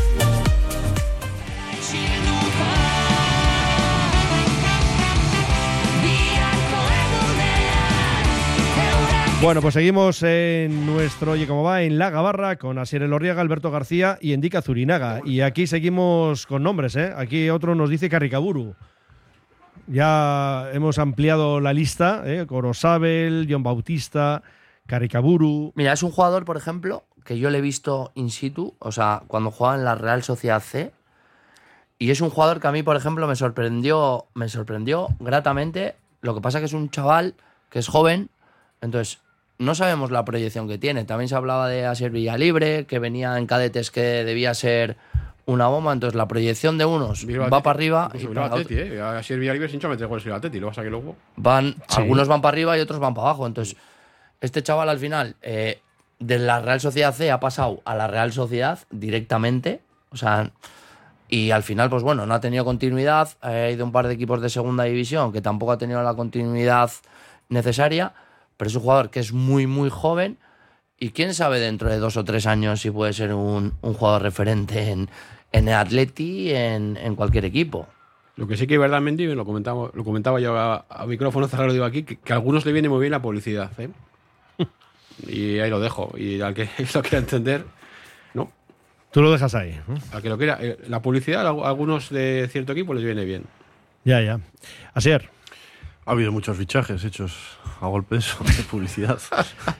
Bueno, pues seguimos en nuestro Oye Cómo Va en La Gabarra con Asier Elorriaga, Alberto García y Endica Zurinaga. Y aquí seguimos con nombres, ¿eh? Aquí otro nos dice Carricaburu. Ya hemos ampliado la lista, ¿eh? Corosabel, John Bautista, Carricaburu. Mira, es un jugador, por ejemplo, que yo le he visto in situ, o sea, cuando jugaba en la Real Sociedad C. Y es un jugador que a mí, por ejemplo, me sorprendió, me sorprendió gratamente. Lo que pasa que es un chaval que es joven, entonces no sabemos la proyección que tiene. También se hablaba de Asier Villalibre, que venía en cadetes que debía ser una bomba. Entonces la proyección de unos va para arriba. Incluso y para Atleti, ¿eh? Asier Villalibre sin meter goles Atleti. Lo que pasa que luego... van, Sí. algunos van para arriba y otros van para abajo. Entonces, este chaval al final, eh, de la Real Sociedad C ha pasado a la Real Sociedad directamente. O sea, y al final, pues bueno, no ha tenido continuidad. Ha ido un par de equipos de segunda división que tampoco ha tenido la continuidad necesaria. Pero es un jugador que es muy, muy joven. Y quién sabe dentro de dos o tres años si puede ser un, un jugador referente en, en el Atleti, en, en cualquier equipo. Lo que sí que es verdad, Mendy, lo comentaba, lo comentaba yo a, a micrófono cerrado, lo digo aquí, que, que a algunos le viene muy bien la publicidad. ¿eh? y ahí lo dejo. Y al que lo quiera entender, no. Tú lo dejas ahí. ¿no? Al que lo quiera. eh, La publicidad a algunos de cierto equipo les viene bien. Ya, ya. Asier. Ha habido muchos fichajes hechos a golpe de publicidad.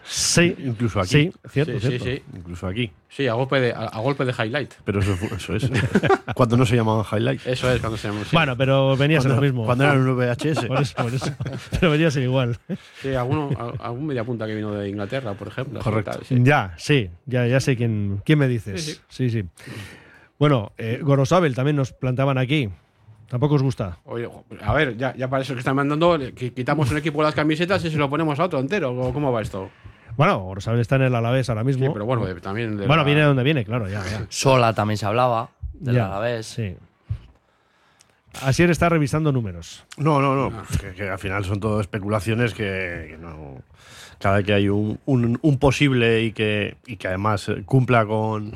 Sí. Incluso aquí. Sí, cierto, Sí, sí, cierto. sí. Incluso aquí. Sí, a golpe de, a, a golpe de highlight. Pero eso, eso es. cuando no se llamaban highlights. Eso es cuando se llama. sí. Bueno, pero venía a ser lo mismo. cuando eran un VHS. Por eso, por eso. Pero venía a ser igual. Sí, alguno, algún media punta que vino de Inglaterra, por ejemplo. Correcto. tal, sí. Ya, sí, ya, ya sé quién, quién me dices. Sí, sí. Bueno, eh, Gorosabel también nos plantaban aquí. Tampoco os gusta. Oye, a ver, ya, ya para eso que están mandando, que quitamos un equipo las camisetas y se lo ponemos a otro entero. ¿o ¿Cómo va esto? Bueno, Gorosabel está en el Alavés ahora mismo. Sí, pero bueno, de- también. de bueno, la- viene de donde viene, claro, ya, ya. Sola también se hablaba, del Ya, Alavés. Sí. Asier está revisando números. No, no, no. Que, que al final son todo especulaciones que, que no. Cada vez que hay un, un- un posible y que, y que además eh, cumpla con,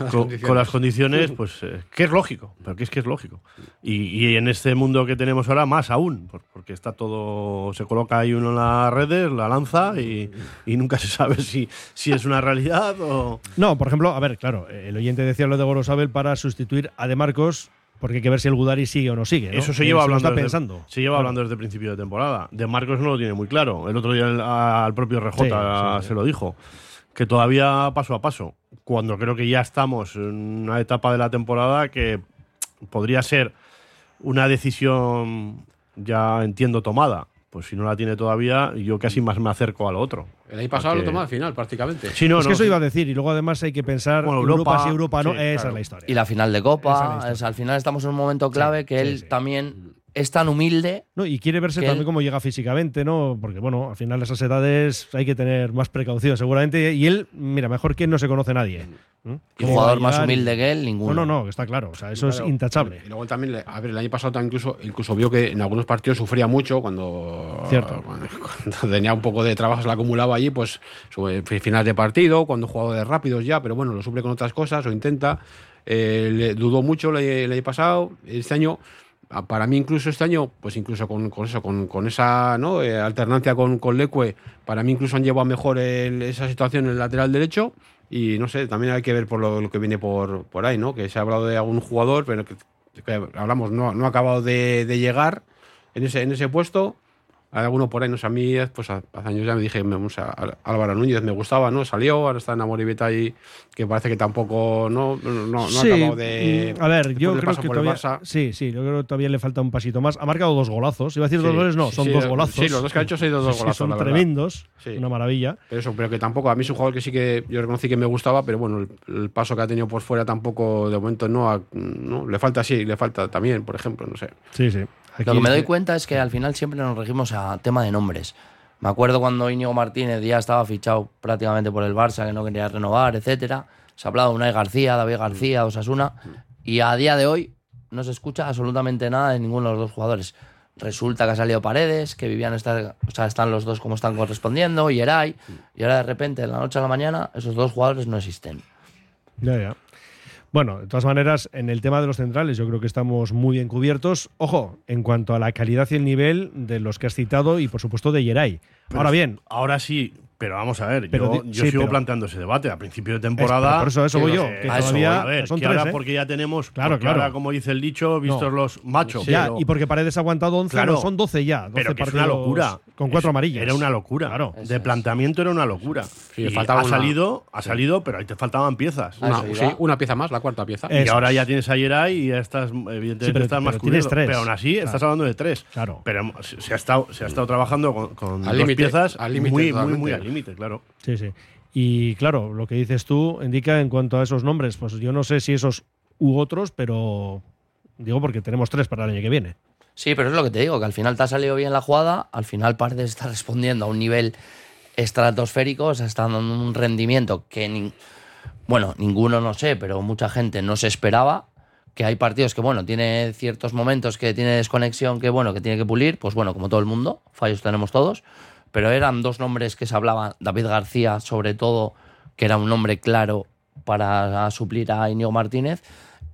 las con, las condiciones, pues eh, que es lógico, pero que es que es lógico. Y, y en este mundo que tenemos ahora, más aún, por- porque está todo. Se coloca ahí uno en las redes, la lanza y, y nunca se sabe si, si es una realidad o. No, por ejemplo, a ver, claro, el oyente decía lo de Gorosabel para sustituir a De Marcos, porque hay que ver si el Gudari sigue o no sigue. ¿no? Eso se lleva hablando. está desde, pensando. Se lleva hablando desde el principio de temporada. De Marcos no lo tiene muy claro. El otro día al propio RJ Sí, sí, se lo dijo. Que todavía paso a paso. Cuando creo que ya estamos en una etapa de la temporada que podría ser una decisión ya entiendo tomada. Pues si no la tiene todavía, yo casi más me acerco a lo otro. El año pasado A lo tomó al final, prácticamente. Sí, no, es que no, eso sí. iba a decir, y luego además hay que pensar Bueno, Europa, Europa, si Europa no, sí, esa claro. es la historia. Y la final de es Copa. al final estamos en un momento clave que sí, él sí. también es tan humilde. No, y quiere verse también él- cómo llega físicamente, ¿no? Porque, bueno, al final esas edades hay que tener más precaución, seguramente. Y él, mira, mejor que él no se conoce nadie. ¿no? Y ¿Cómo jugador más humilde que él, ninguno. No, no, no, está claro. O sea, eso es Claro. intachable. Y luego también, a ver, el año pasado también incluso, incluso vio que en algunos partidos sufría mucho cuando, Cierto. cuando, cuando tenía un poco de trabajo, se la acumulaba allí, pues sobre final de partido, cuando jugaba de rápidos ya, pero bueno, lo suple con otras cosas o intenta. Eh, le dudó mucho el año pasado, este año. Para mí incluso este año, pues incluso con, con eso, con, con esa. Eh, alternancia con, con Leque, para mí incluso han llevado mejor el- esa situación en el lateral derecho y no sé, también hay que ver por lo, que viene por, por ahí, ¿no? Que se ha hablado de algún jugador, pero que hablamos, no, no ha acabado de, de llegar en ese, en ese puesto. Hay alguno por ahí, no sé, a mí, pues hace años ya me dije, me- o sea, Álvaro Núñez me gustaba, ¿no? Salió, ahora está en Amoribeta ahí, que parece que tampoco, no, no, no, Sí, ha acabado de. mm, a ver, yo creo que todavía, sí, sí, yo creo que todavía le falta un pasito más. Ha marcado dos golazos. Iba a decir dos goles, no, sí, son dos golazos. sí, los dos que ha hecho sido dos golazos, Son la tremendos, una maravilla. Pero eso, pero que tampoco, a mí es un jugador que sí que yo reconocí que me gustaba, pero bueno, el, el paso que ha tenido por fuera tampoco, de momento no, ha- no le falta sí, le falta también, por ejemplo, no sé. Sí, sí. Lo que me doy cuenta es que al final siempre nos regimos a tema de nombres. Me acuerdo cuando Íñigo Martínez ya estaba fichado prácticamente por el Barça, que no quería renovar, etcétera. Se ha hablado de Unai García, David García, Osasuna. Y a día de hoy no se escucha absolutamente nada de ninguno de los dos jugadores. Resulta que ha salido Paredes, que Vivian está, o sea, están los dos como están correspondiendo, y Eray, y ahora de repente, de la noche a la mañana, esos dos jugadores no existen. Ya, ya. Bueno, de todas maneras, en el tema de los centrales, yo creo que estamos muy bien cubiertos. Ojo, en cuanto a la calidad y el nivel de los que has citado y, por supuesto, de Yeray. Pero Ahora bien, Ahora sí, pero vamos a ver, Pero yo, yo sí, sigo pero- planteando ese debate. A principio de Es- temporada. pero por eso eso voy yo, eh, que a eso todavía voy. a ver, son que tres, ahora ¿eh? porque ya tenemos. Claro, claro. ahora, como dice el dicho, vistos No. los machos. ya, pero- y porque Paredes ha aguantado 11, Claro. no, son 12 ya. 12 pero que es una locura. Con cuatro Es- amarillas. Era una locura. Claro. De planteamiento era una locura. le y faltaba ha una- salido, ha sí. salido, pero ahí te faltaban piezas. Una, sí, una pieza más, la cuarta pieza. Y ahora ya tienes a Yeray y ya estás, evidentemente, Sí, pero- estás más tienes tres. Pero aún así, estás hablando de tres. Claro. Pero se, ha, estado, se ha estado trabajando con, dos piezas al límite muy, muy, muy límite, claro. Sí, sí. Y claro, lo que dices tú indica en cuanto a esos nombres, pues yo no sé si esos u otros, pero digo porque tenemos tres para el año que viene. Sí, pero es lo que te digo, que al final te ha salido bien la jugada, al final Paredes está respondiendo a un nivel estratosférico, o sea, está dando un rendimiento que, nin- bueno, ninguno no sé, pero mucha gente no se esperaba, que hay partidos que, bueno, tiene ciertos momentos que tiene desconexión, que, bueno, que tiene que pulir, pues bueno, como todo el mundo, fallos tenemos todos, pero eran dos nombres que se hablaban, David García, sobre todo, que era un nombre claro para suplir a Íñigo Martínez,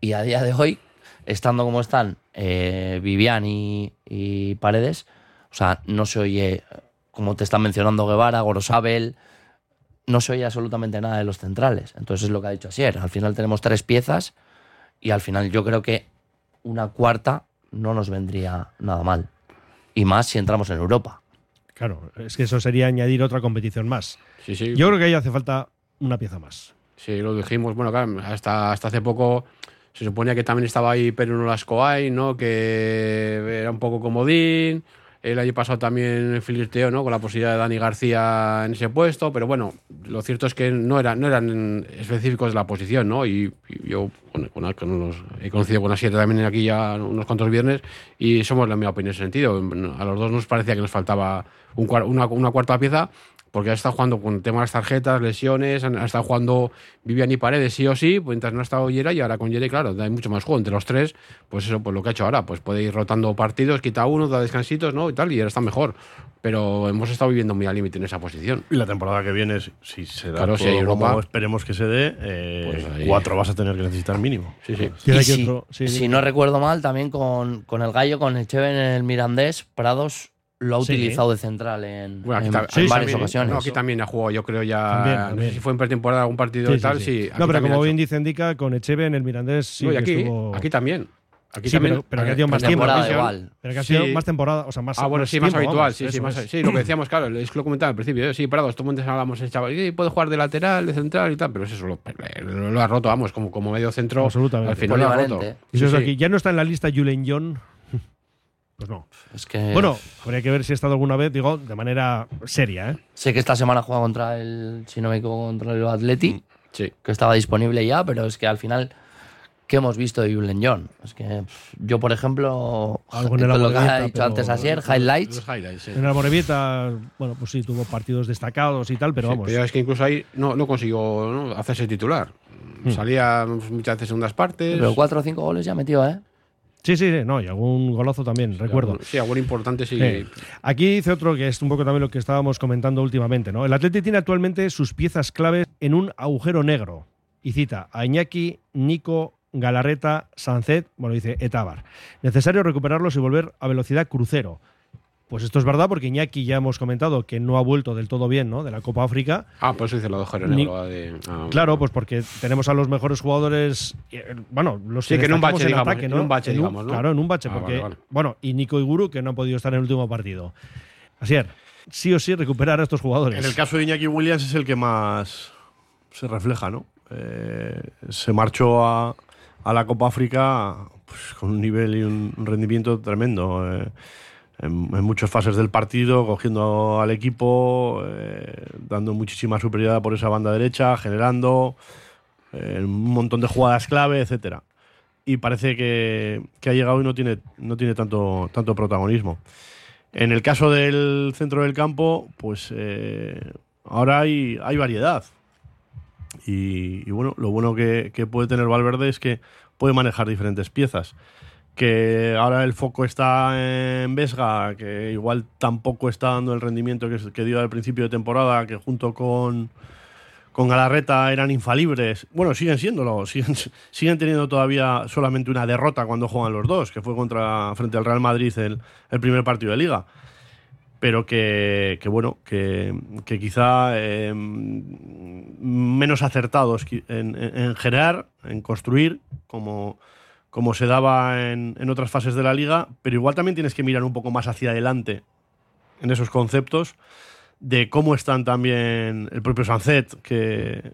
y a día de hoy, estando como están eh, Vivian y, Paredes, o sea, no se oye, como te están mencionando Guevara, Gorosabel, no se oye absolutamente nada de los centrales. Entonces es lo que ha dicho Asier. Al final tenemos tres piezas y al final yo creo que una cuarta no nos vendría nada mal. Y más si entramos en Europa. Claro, es que eso sería añadir otra competición más. Sí, sí. Yo creo que ahí hace falta una pieza más. Sí, lo dijimos. Bueno, claro, hasta, hasta hace poco se suponía que también estaba ahí Perú Nolascoay, ¿no? Que era un poco comodín. El año pasado también flirteó, ¿no? Con la posibilidad de Dani García en ese puesto, pero bueno, lo cierto es que no, era, no eran específicos de la posición, ¿no? Y, y yo con, unos- he conocido con Asiete también aquí ya unos cuantos viernes y somos la misma opinión en ese sentido. A los dos nos parecía que nos faltaba una cuarta pieza porque ha estado jugando con el tema de las tarjetas, lesiones, ha estado jugando Vivian y Paredes sí o sí, pues mientras no ha estado Yera y ahora con Yera, claro, hay mucho más juego entre los tres, pues eso, pues lo que ha hecho ahora, pues puede ir rotando partidos, quita uno, da descansitos, ¿no? Y tal, y ahora está mejor. Pero hemos estado viviendo muy al límite en esa posición. Y la temporada que viene, si- se da Claro, si todo hay Europa- como esperemos que se dé, eh, Pues cuatro vas a tener que necesitar mínimo. Sí, sí. Y si, si no recuerdo mal, también con, con el gallo, con Echeven en el Mirandés, Prados lo ha Sí. utilizado de central en, Bueno, aquí en- ta- en aquí varias también- ocasiones. no, aquí también ha jugado, yo creo ya. También, No también. sé si fue en pretemporada algún partido Sí, y tal, sí. No, pero como bien dice indica, con Echeve en el Mirandés sí No, y aquí, estuvo- aquí también. Aquí sí, también. pero, pero que ha sido más tiempo. igual. Pero que ha Sí. sido más temporada, o sea, más Ah, bueno, sí, más tiempo, habitual, vamos, sí, sí, más, sí, lo que decíamos, claro, es que lo comentaba al principio, ¿eh? sí, Prados, todo el mundo hablamos, el chaval, sí, puede jugar de lateral, de central y tal, pero es eso, lo, lo- lo ha roto, vamos, como, como medio centro, Absolutamente. al final lo ha roto. Y eso es aquí. Ya no está en la lista Julen John. Pues no. Es que. Bueno, habría que ver si ha estado alguna vez, digo, de manera seria, ¿eh? Sé que esta semana juega contra el, si no me equivoco, contra el Atleti, sí. que estaba disponible ya, pero es que al final, ¿qué hemos visto de Julen John? Es que yo, por ejemplo, Algo en el lo que ha dicho antes Asier, highlights. Los highlights, sí. En la Morevieta, bueno, pues sí, tuvo partidos destacados y tal, pero Sí, vamos. pero es que incluso ahí no, no consiguió ¿no? hacerse titular. Hmm. Salía muchas veces segundas partes. Pero cuatro o cinco goles ya metió, ¿eh? Sí, sí, sí, no, y algún golazo también, recuerdo. Sí, algo importante sí. Aquí dice otro que es un poco también lo que estábamos comentando últimamente, ¿no? El Atleti tiene actualmente sus piezas claves en un agujero negro. Y cita a Iñaki, Nico, Galarreta, Sancet, bueno, dice Etabar. Necesario recuperarlos y volver a velocidad crucero. Pues esto es verdad porque Iñaki ya hemos comentado que no ha vuelto del todo bien, ¿no? De la Copa África. Ah, por eso dice lo de Negro. de- ah, Claro, pues porque tenemos a los mejores jugadores, eh, bueno, los Sí, que en un bache, digamos, ataque, en ¿no? un bache, digamos, ¿no? Claro, en un bache, Ah, porque, vale, vale. bueno, y Nico Iguru, que no ha podido estar en el último partido. Asier, sí o sí recuperar a estos jugadores. En el caso de Iñaki Williams es el que más se refleja, ¿no? Eh, se marchó a, a la Copa África pues, con un nivel y un rendimiento tremendo. eh, en, en muchas fases del partido, cogiendo al equipo, eh, dando muchísima superioridad por esa banda derecha, generando eh, un montón de jugadas clave, etcétera. Y parece que, que ha llegado y no tiene, no tiene tanto, tanto protagonismo. En el caso del centro del campo, pues eh, ahora hay, hay variedad. Y, bueno, lo bueno que puede tener Valverde es que puede manejar diferentes piezas. Que ahora el foco está en Vesga, que igual tampoco está dando el rendimiento que, dio al principio de temporada, que junto con, con Galarreta eran infalibles. Bueno, siguen siéndolo, siguen, siguen teniendo todavía solamente una derrota cuando juegan los dos, que fue contra frente al Real Madrid el, primer partido de liga. Pero que, bueno, que, que quizá eh, menos acertados en- en generar, en construir, como, como se daba en, en otras fases de la liga, pero igual también tienes que mirar un poco más hacia adelante en esos conceptos de cómo están también el propio Sancet, que,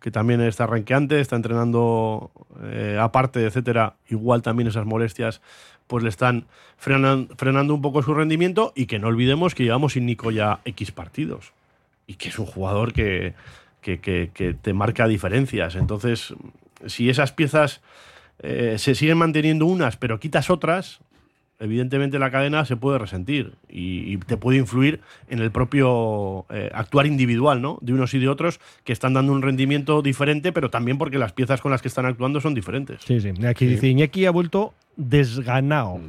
que también está renqueante, está entrenando eh, aparte, etcétera. Igual también esas molestias pues le están frenan- frenando un poco su rendimiento y que no olvidemos que llevamos sin Nico ya X partidos y que es un jugador que, que- que te marca diferencias. Entonces, si esas piezas eh, se siguen manteniendo unas, pero quitas otras, evidentemente la cadena se puede resentir y, y te puede influir en el propio eh, actuar individual, ¿no? De unos y de otros que están dando un rendimiento diferente, pero también porque las piezas con las que están actuando son diferentes. Sí, sí. Aquí dice Iñaki ha vuelto desganado.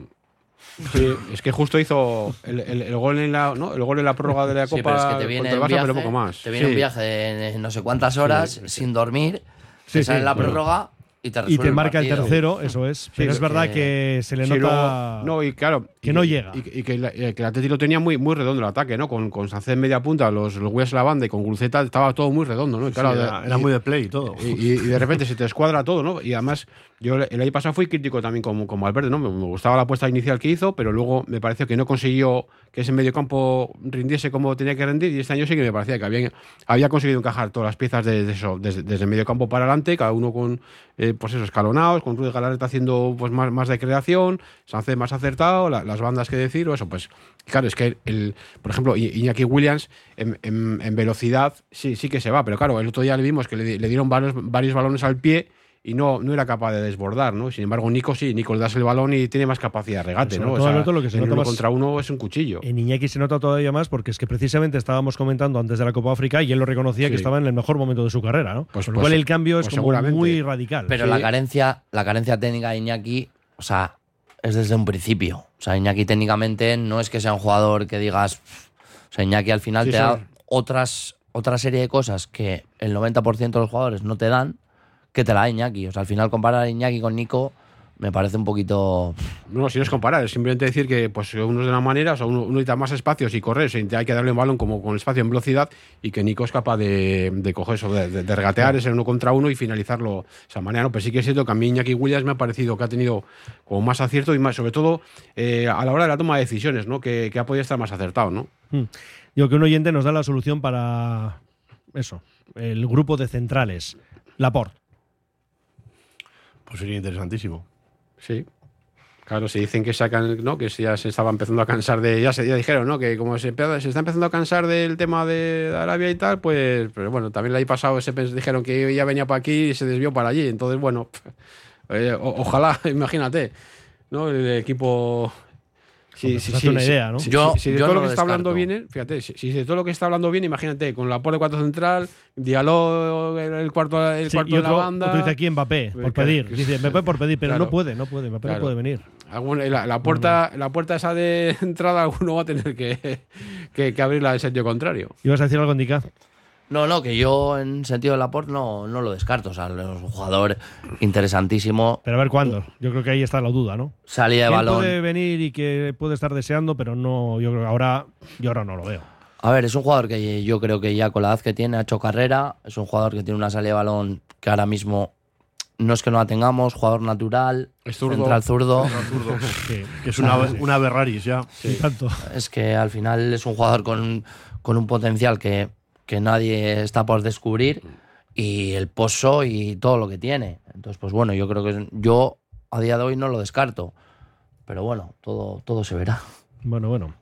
Sí, es que justo hizo el, el- el gol en la ¿no? el gol en la prórroga de la Sí, Copa pero es que te viene el Barça, viaje, pero poco más. Te viene Sí. un viaje de no sé cuántas horas sin dormir, Sí, te sale sí, la bueno. prórroga y te Y resuelve te marca el tercero, eso es. Pero es verdad que se le nota luego- no, y claro. que y- no llega. Y, y que, la- y que el Atleti lo tenía muy, muy redondo el ataque, ¿no? Con, con Sánchez en media punta, los, los en la banda y con Guruceta estaba todo muy redondo, ¿no? Y Sí, claro, era- muy de play y todo. Y, y- y de repente se te escuadra todo, ¿no? Y además, yo el año pasado fui crítico también como, como Alberto, ¿no? Me, me gustaba la apuesta inicial que hizo, pero luego me pareció que no consiguió que ese medio campo rindiese como tenía que rendir. Y este año sí que me parecía que había, había conseguido encajar todas las piezas de, de eso, desde, desde el medio campo para adelante, cada uno con, eh, pues eso, escalonados, con Ruiz Galarreta haciendo pues más, más de creación, Sánchez más acertado, la- las bandas que decir, o eso, pues claro, es que el, por ejemplo, Iñaki Williams en, en- velocidad sí, sí que se va, pero claro, el otro día le vimos que le, le dieron varios, varios balones al pie y no, no era capaz de desbordar, ¿no? Sin embargo, Nico sí, Nico le das el balón y tiene más capacidad de regate, ¿no? todo, Alberto, lo que se nota uno más- contra uno es un cuchillo. En Iñaki se nota todavía más porque es que precisamente estábamos comentando antes de la Copa África y él lo reconocía que estaba en el mejor momento de su carrera, ¿no? Pues- Con lo pues- cual el cambio es pues como muy radical. Pero la carencia, la carencia técnica de Iñaki, o sea, es desde un principio. O sea, Iñaki técnicamente no es que sea un jugador que digas. O sea, Iñaki al final Sí, te da otras, otra serie de cosas que el 90% de los jugadores no te dan, que te la da Iñaki. O sea, al final comparar a Iñaki con Nico me parece un poquito. No, si no es comparar, es simplemente decir que pues uno es de una manera, o sea, uno, uno necesita más espacios y correr, o sea, hay que darle un balón como con espacio en velocidad y que Nico es capaz de, de coger eso, de, de- de regatear ese uno contra uno y finalizarlo de esa manera. ¿no? Pero sí que es cierto que a mí Iñaki Williams me ha parecido que ha tenido como más acierto y más, sobre todo eh, a la hora de la toma de decisiones, ¿no? que, que ha podido estar más acertado. ¿no? Mm. Digo que un oyente nos da la solución para eso, el grupo de centrales, Laporte. Pues sería interesantísimo. Sí. Claro, se dicen que sacan, ¿no? Que ya se estaba empezando a cansar de. Ya se ya dijeron, ¿no? Que como se, está empezando a cansar del tema de Arabia y tal, pues. Pero bueno, también el año pasado se dijeron que ya venía para aquí y se desvió para allí. Entonces, bueno, eh, ojalá, imagínate, ¿no? El equipo. Sí, sí, pues sí, hazte una sí, idea, ¿no? sí, Yo- sí, si de yo todo no lo que está hablando viene, fíjate, si, si de todo lo que está hablando bien, imagínate, con la de cuarto central, Dialog, el, el cuarto, el Sí, cuarto y de la banda. otro dice aquí Mbappé, por Claro, pedir. que- Dice Mbappé por pedir, pero Claro. no puede, no puede, Mbappé Claro. no puede venir. Algún- la, la puerta, la puerta esa de entrada, alguno va a tener que, que, que abrirla en sentido contrario. ¿Ibas a decir algo, Indica? No, no, que yo en sentido de Laporte no, no lo descarto. O sea, es un jugador interesantísimo. Pero a ver cuándo. Yo creo que ahí está la duda, ¿no? Salida de balón. puede venir y que puede estar deseando, pero no, yo creo que ahora, yo ahora no lo veo. A ver, es un jugador que yo creo que ya con la edad que tiene ha hecho carrera. Es un jugador que tiene una salida de balón que ahora mismo no es que no la tengamos, jugador natural, Es zurdo. central zurdo. Central zurdo. Sí, que es una- una Ferraris ya. Sí. Tanto. Es que al final es un jugador con, con un potencial que, que nadie está por descubrir y el pozo y todo lo que tiene. Entonces, pues bueno, yo creo que yo a día de hoy no lo descarto. Pero bueno, todo, todo se verá. Bueno, bueno.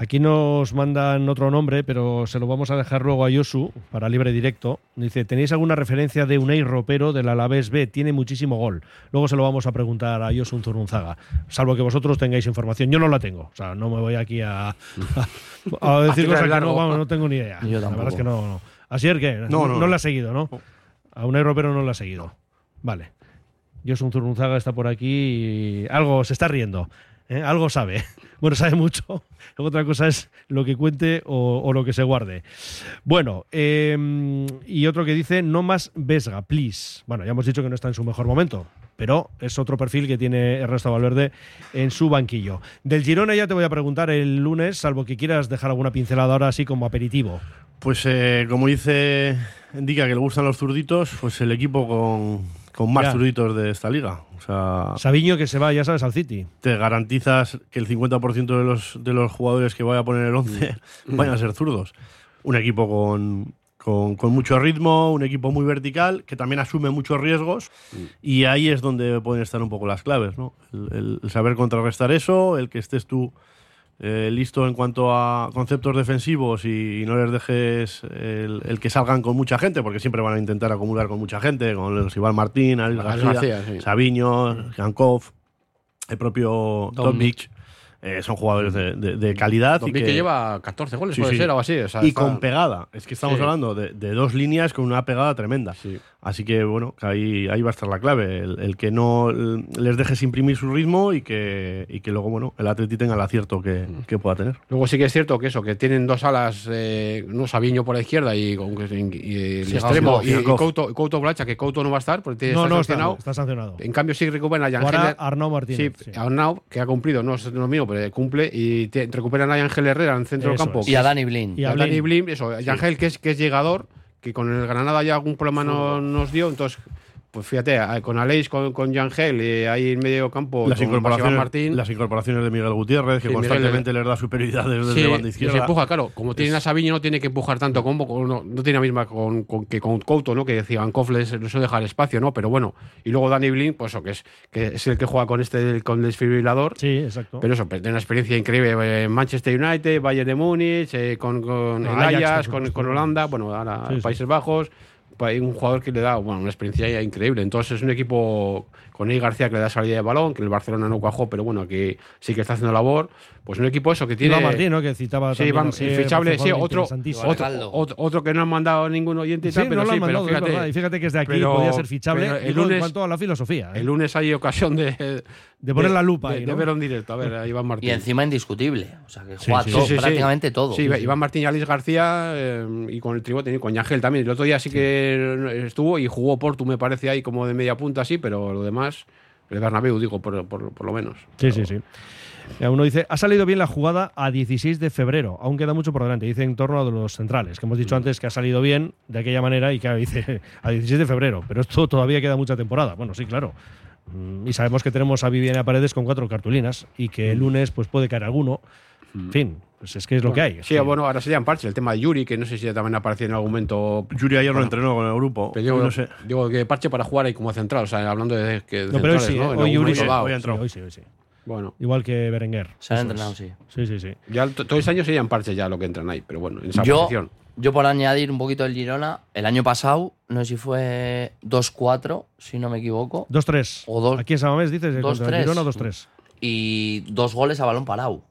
Aquí nos mandan otro nombre, pero se lo vamos a dejar luego a Yosu para libre directo. Dice, ¿tenéis alguna referencia de Unai Ropero del Alavés B? Tiene muchísimo gol. Luego se lo vamos a preguntar a Yosu Zurunzaga. Salvo que vosotros tengáis información. Yo no la tengo. O sea, no me voy aquí a, a, a decir cosas que no, vamos, no tengo ni idea. Yo la verdad es que no. no. Así es que no. la ha seguido, ¿no? A Unai Ropero no la ha seguido. Vale. Yosun Zurunzaga está por aquí y algo se está riendo. ¿Eh? Algo sabe. Bueno, sabe mucho. Otra cosa es lo que cuente o, lo que se guarde. Bueno, eh, y otro que dice, no más Vesga, please. Bueno, ya hemos dicho que no está en su mejor momento, pero es otro perfil que tiene Ernesto Valverde en su banquillo. Del Girona ya te voy a preguntar el lunes, salvo que quieras dejar alguna pincelada ahora así como aperitivo. Pues eh, como dice indica que le gustan los zurditos, pues el equipo con, con más zurditos de esta liga. O sea, Sabiño que se va, ya sabes, al City. te garantizas que el 50% de los, de los jugadores que vaya a poner el 11 vayan a ser zurdos. Un equipo con, con, con mucho ritmo, un equipo muy vertical, que también asume muchos riesgos, y ahí es donde pueden estar un poco las claves, ¿no? El saber contrarrestar eso, el que estés tú eh, listo en cuanto a conceptos defensivos y, no les dejes el, el que salgan con mucha gente, porque siempre van a intentar acumular con mucha gente, con los Iván Martín, Alex García, García, sí. Sabiño, Jankov, el propio. Domic. eh, son jugadores de, de- de calidad. Y que que lleva 14 goles, Sí, puede sí. ser, algo así. o sea, y está- con pegada. Es que estamos Sí. hablando de, de dos líneas con una pegada tremenda. Así que, bueno, que ahí, ahí va a estar la clave. El, el que no les dejes imprimir su ritmo y que, y que luego, bueno, el Atleti tenga el acierto que, Mm. que pueda tener. Luego sí que es cierto que eso, que tienen dos alas, eh, no Sabiño por la izquierda y, con- y el Sí, extremo, y, y. Couto, Couto Blacha, que Couto no va a estar porque tiene- No, está no, está, sancionado. está sancionado. En cambio sí recuperan a Heller. Arnau Martínez, Sí, sí. Arnau, que ha cumplido, no es lo mismo, pero cumple y te- recuperan a Ángel Herrera en el centro del campo. es. Y a Dani Blin. Y a Dani Blin, eso, Ángel que es, que es llegador, que con el Granada ya algún problema no- nos dio, entonces, pues fíjate, con Aleix, con, con Yangel, eh, ahí en medio campo, Las con incorporaciones, Martín. las incorporaciones de Miguel Gutiérrez, que Sí, Miguel- constantemente les da superioridad desde Sí, la banda izquierda. se empuja, claro. Como tiene a Sabiño, no tiene que empujar tanto como no, no tiene la misma con, con- que con Couto, ¿no? Que decía Ancoff les les suele dejar espacio, ¿no? Pero bueno. Y luego Danny Blin, pues eso, que es, que es el que juega con este con el desfibrilador. Sí, exacto. Pero eso, pues, tiene una experiencia increíble eh, en Manchester United, Bayern de Múnich, eh, con, con el Ajax, con, con Holanda, bueno, ahora sí. Países Bajos. Hay un jugador que le da bueno, una experiencia increíble. Entonces es un equipo con Ney García que le da salida de balón, que el Barcelona no cuajó, pero bueno, que sí que está haciendo labor. Pues un equipo eso que tiene. Iván Martín, ¿no? Que citaba Sí, Iván, así, fichable, un sí, otro, otro, otro, otro que no han mandado ningún oyente y Sí, tal, pero no lo sí, han mandado, pero fíjate, verdad. Y fíjate que es de aquí, pero- podía ser fichable. el luego en lunes, cuanto a la filosofía. ¿eh? el lunes hay ocasión de, De poner la lupa de, ahí, de ¿no? verlo en directo, a ver, a Iván Martín. Y encima indiscutible. O sea, que juega sí, todo, sí, sí. prácticamente todo. Sí, Iván Martín y Alice García eh, y con el tribote y con Yangel también. El otro día sí que estuvo y jugó Portu, me parece, ahí como de media punta, sí, pero lo demás, el Bernabéu, digo, por, por, por lo menos. Sí, sí, sí. Ya, Uno dice, ha salido bien la jugada a 16 de febrero, aún queda mucho por delante. Dice en torno a los centrales, que hemos Mm. dicho antes que ha salido bien de aquella manera y que dice a 16 de febrero, pero esto todavía queda mucha temporada. Bueno, sí, claro. Mm, Y sabemos que tenemos a Viviana Paredes con cuatro cartulinas y que Mm. el lunes pues puede caer alguno. En fin, pues es que es lo que hay. Sí, bueno, ahora serían parches. El tema de Yuri, que no sé si ya también apareció en algún momento. Yuri ayer lo Bueno, entrenó con el grupo. pero digo, no sé. digo que parche para jugar ahí como central, o sea, hablando de, que, de No, pero hoy sí, ¿no? ¿eh? Hoy Yuri sí, hoy hoy sí, hoy sí. Bueno. Igual que Berenguer. Se han entrenado, sí. Sí, sí, sí. Ya to- todo este año serían parches ya lo que entran ahí, pero bueno, en esa Yo, posición. yo por añadir un poquito el Girona, el año pasado, no sé si fue 2-4, si no me equivoco. 2-3. O dos- Aquí en Samamés dices eh, contra el 2-3. Girona 2-3. Y dos goles a balón parado.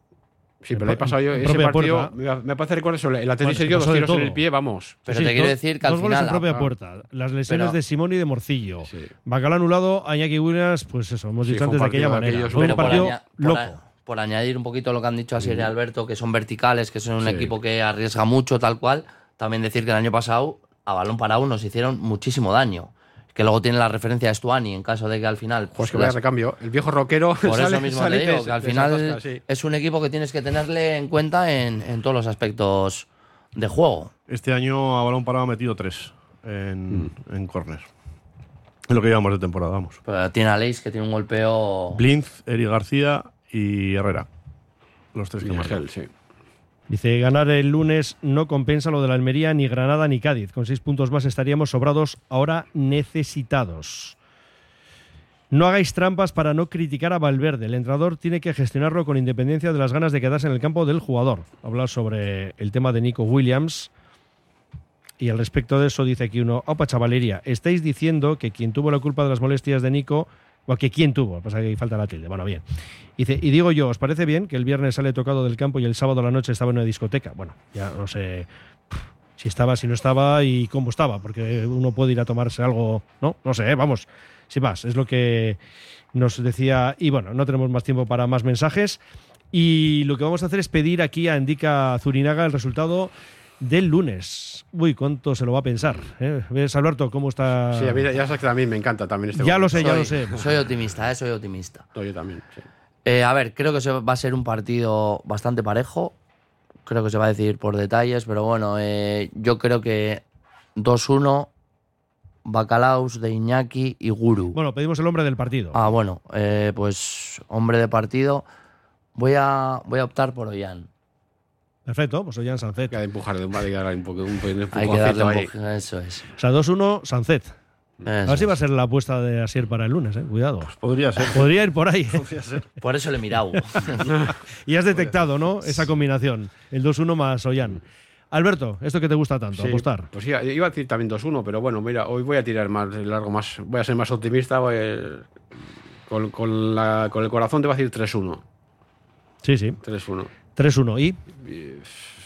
Sí, pero le he pasado yo ese partido. puerta. Me, parece recordar eso. El Atlético Bueno, se se dio dos tiros en el pie, vamos. Pero Sí, te quiero decir que al dos goles en propia ah, puerta. Las lesiones pero- de Simón y de Morcillo. Bacala anulado, a Iñaki Williams, pues eso, hemos Sí, dicho antes de aquella manera. aquellos- Fue un Pero por, partido aña- loco. por añadir un poquito lo que han dicho así y Alberto, que son verticales, que son un Sí. equipo que arriesga mucho, tal cual, también decir que el año pasado a balón parado nos hicieron muchísimo daño. Que luego tiene la referencia de Stuani en caso de que al final. Pues que vaya las- recambio. El viejo rockero. por sale- eso mismo sale te digo, que al final sí. es un equipo que tienes que tenerle en cuenta en, en todos los aspectos de juego. Este año a balón parado ha metido tres en, Mm. en córner. Es lo que llevamos de temporada, vamos. Pero tiene a Leis que tiene un golpeo. Blinz, Eric García y Herrera. Los tres que marcan. Sí. Dice, ganar el lunes no compensa lo de la Almería, ni Granada, ni Cádiz. Con seis puntos más estaríamos sobrados, ahora necesitados. No hagáis trampas para no criticar a Valverde. El entrenador tiene que gestionarlo con independencia de las ganas de quedarse en el campo del jugador. Hablar sobre el tema de Nico Williams. Y al respecto de eso dice aquí uno, opa chavalería, estáis diciendo que quien tuvo la culpa de las molestias de Nico, o que quién tuvo, pasa que ahí falta la tilde, bueno, bien. Dice, y digo yo, ¿os parece bien que el viernes sale tocado del campo y el sábado a la noche estaba en una discoteca? Bueno, ya no sé si estaba, si no estaba y cómo estaba, porque uno puede ir a tomarse algo, ¿no? No sé, ¿eh? vamos, sin más, es lo que nos decía, y bueno, no tenemos más tiempo para más mensajes, y lo que vamos a hacer es pedir aquí a Indica Zurinaga el resultado del lunes. Uy, ¿cuánto se lo va a pensar? ¿eh? ¿Ves, Alberto, cómo está? Sí, a mí, ya sabes que a mí me encanta también este Ya lo sé, ya Soy- lo sé. Soy optimista, ¿eh? Soy optimista. Yo también, sí. Eh, a ver, creo que se va a ser un partido bastante parejo. Creo que se va a decidir por detalles, pero bueno, eh, yo creo que 2-1, Bacalaos de Iñaki y Guru. Bueno, pedimos el hombre del partido. Ah, bueno, eh, pues hombre de partido. Voy a, voy a optar por Ollán. Perfecto, pues Ollán Sancet. Hay que empujar de un, hay que darle un poco un, un Hay que darle un poco- Eso es. O sea, 2-1, Sancet. A Eso ver si va a ser la apuesta de Asier para el lunes, eh. Cuidado. Podría ser. Podría ir por ahí. ¿eh? Podría ser. Por eso le he mirado. y has detectado, ¿no? Esa combinación. El 2-1 más Ollán. Alberto, esto que te gusta tanto, Sí, apostar. Pues sí, iba a decir también 2-1, pero bueno, mira, hoy voy a tirar más largo, más, voy a ser más optimista. voy a- con, con la- con el corazón te voy a decir 3-1. Sí, sí. 3-1. 3-1. ¿Y?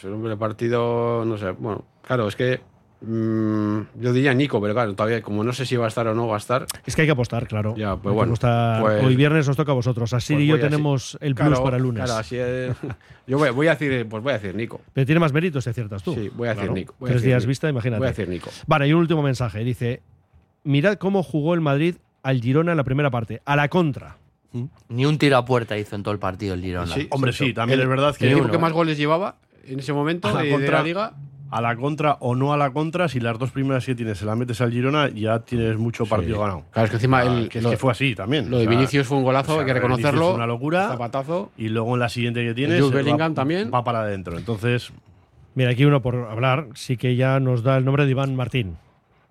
El hombre del partido, no sé. Bueno, claro, es que mm, yo diría Nico, pero claro, todavía como no sé si va a estar o no va a estar. Es que hay que apostar, claro. Ya, pues bueno, pues- Hoy viernes os toca a vosotros. Así Pues y yo tenemos el plus claro, para el lunes. Claro, así es. Yo voy, voy a decir, pues voy a decir Nico. Pero tiene más méritos si aciertas tú. Sí, voy a decir Claro. Nico, voy a Tres decir días Nico. vista, imagínate. Voy a decir Nico. Vale, y un último mensaje. Dice: Mirad cómo jugó el Madrid al Girona en la primera parte. A la contra. Ni un tiro a puerta hizo en todo el partido el Girona. Sí, Hombre, sí, también El- es verdad El que equipo que más goles llevaba en ese momento A la de, de contra- la liga. a la contra o no a la contra, si las dos primeras que tienes se las metes al Girona, ya tienes mucho partido ganado. Claro, es que encima Ah, el- que, es lo- que fue así también. Lo de O sea, Vinicius fue un golazo, o sea, hay que reconocerlo. fue una locura. Zapatazo. Y luego en la siguiente que tienes. Jude va- Bellingham también. Va para adentro. Entonces, Mira, aquí uno por hablar, sí que ya nos da el nombre de Iván Martín.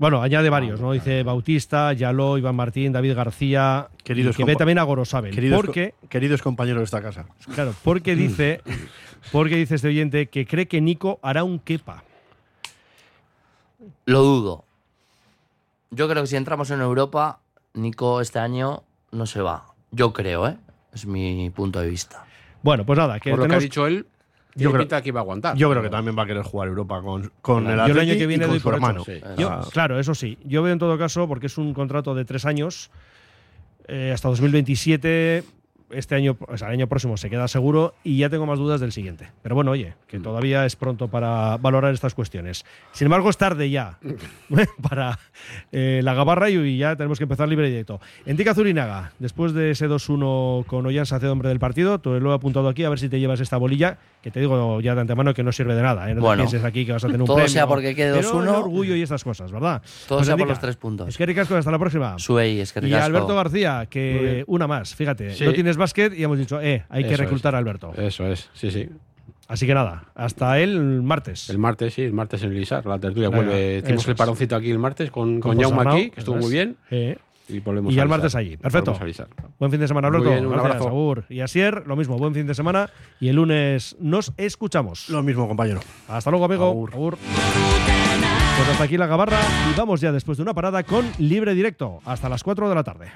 Bueno, añade varios, ¿no? Dice Bautista, Yaló, Iván Martín, David García, Queridos y que ve también a Gorosabel. queridos, porque, co- queridos compañeros de esta casa. claro, porque dice, porque dice este oyente que cree que Nico hará un quepa. Lo dudo. Yo creo que si entramos en Europa, Nico este año no se va. Yo creo, ¿eh? Es mi punto de vista. Bueno, pues nada, que Por lo que ha dicho él, Yo creo- pinta que iba a aguantar. Yo creo que también va a querer jugar Europa con, con el Yo el año que viene doy su por hecho. hermano. Sí. Yo- Ah, claro, eso sí. Yo veo en todo caso, porque es un contrato de tres años, eh, hasta 2027, este año, o sea, el año próximo se queda seguro y ya tengo más dudas del siguiente. Pero bueno, oye, que todavía es pronto para valorar estas cuestiones. Sin embargo, es tarde ya para eh, la gabarra y ya tenemos que empezar libre y directo. Entica Zurinaga, después de ese 2-1 con Ollán Sacedo, hombre del partido, te lo he apuntado aquí a ver si te llevas esta bolilla, que te digo ya de antemano que no sirve de nada. ¿eh? No Bueno, te pienses aquí que vas a tener un todo premio. sea porque quede Pero 2-1. el orgullo y estas cosas, ¿verdad? Todo Pues, sea por Endica, los tres puntos. Es que ricasco, hasta la próxima. Suey, es que Y ricasco. Alberto García, que una más, fíjate, Sí. no tienes básquet y hemos dicho, eh, hay que Eso reclutar es. a Alberto. Eso es, sí, sí. Así que nada, hasta el martes. El martes, sí, el martes en Lisar. La tertulia Venga, vuelve. Hicimos el paroncito aquí el martes con, con, José Jaume aquí, que estuvo muy bien. Eh, Y volvemos y ya a el martes allí. Perfecto. Buen fin de semana, Muy Alberto. bien, un Gracias, abrazo. Agur. Y Asier, lo mismo, buen fin de semana. Y el lunes nos escuchamos. Lo mismo, compañero. Hasta luego, amigo. Agur. Agur. Pues hasta aquí la gabarra y vamos ya después de una parada con libre directo hasta las 4 de la tarde.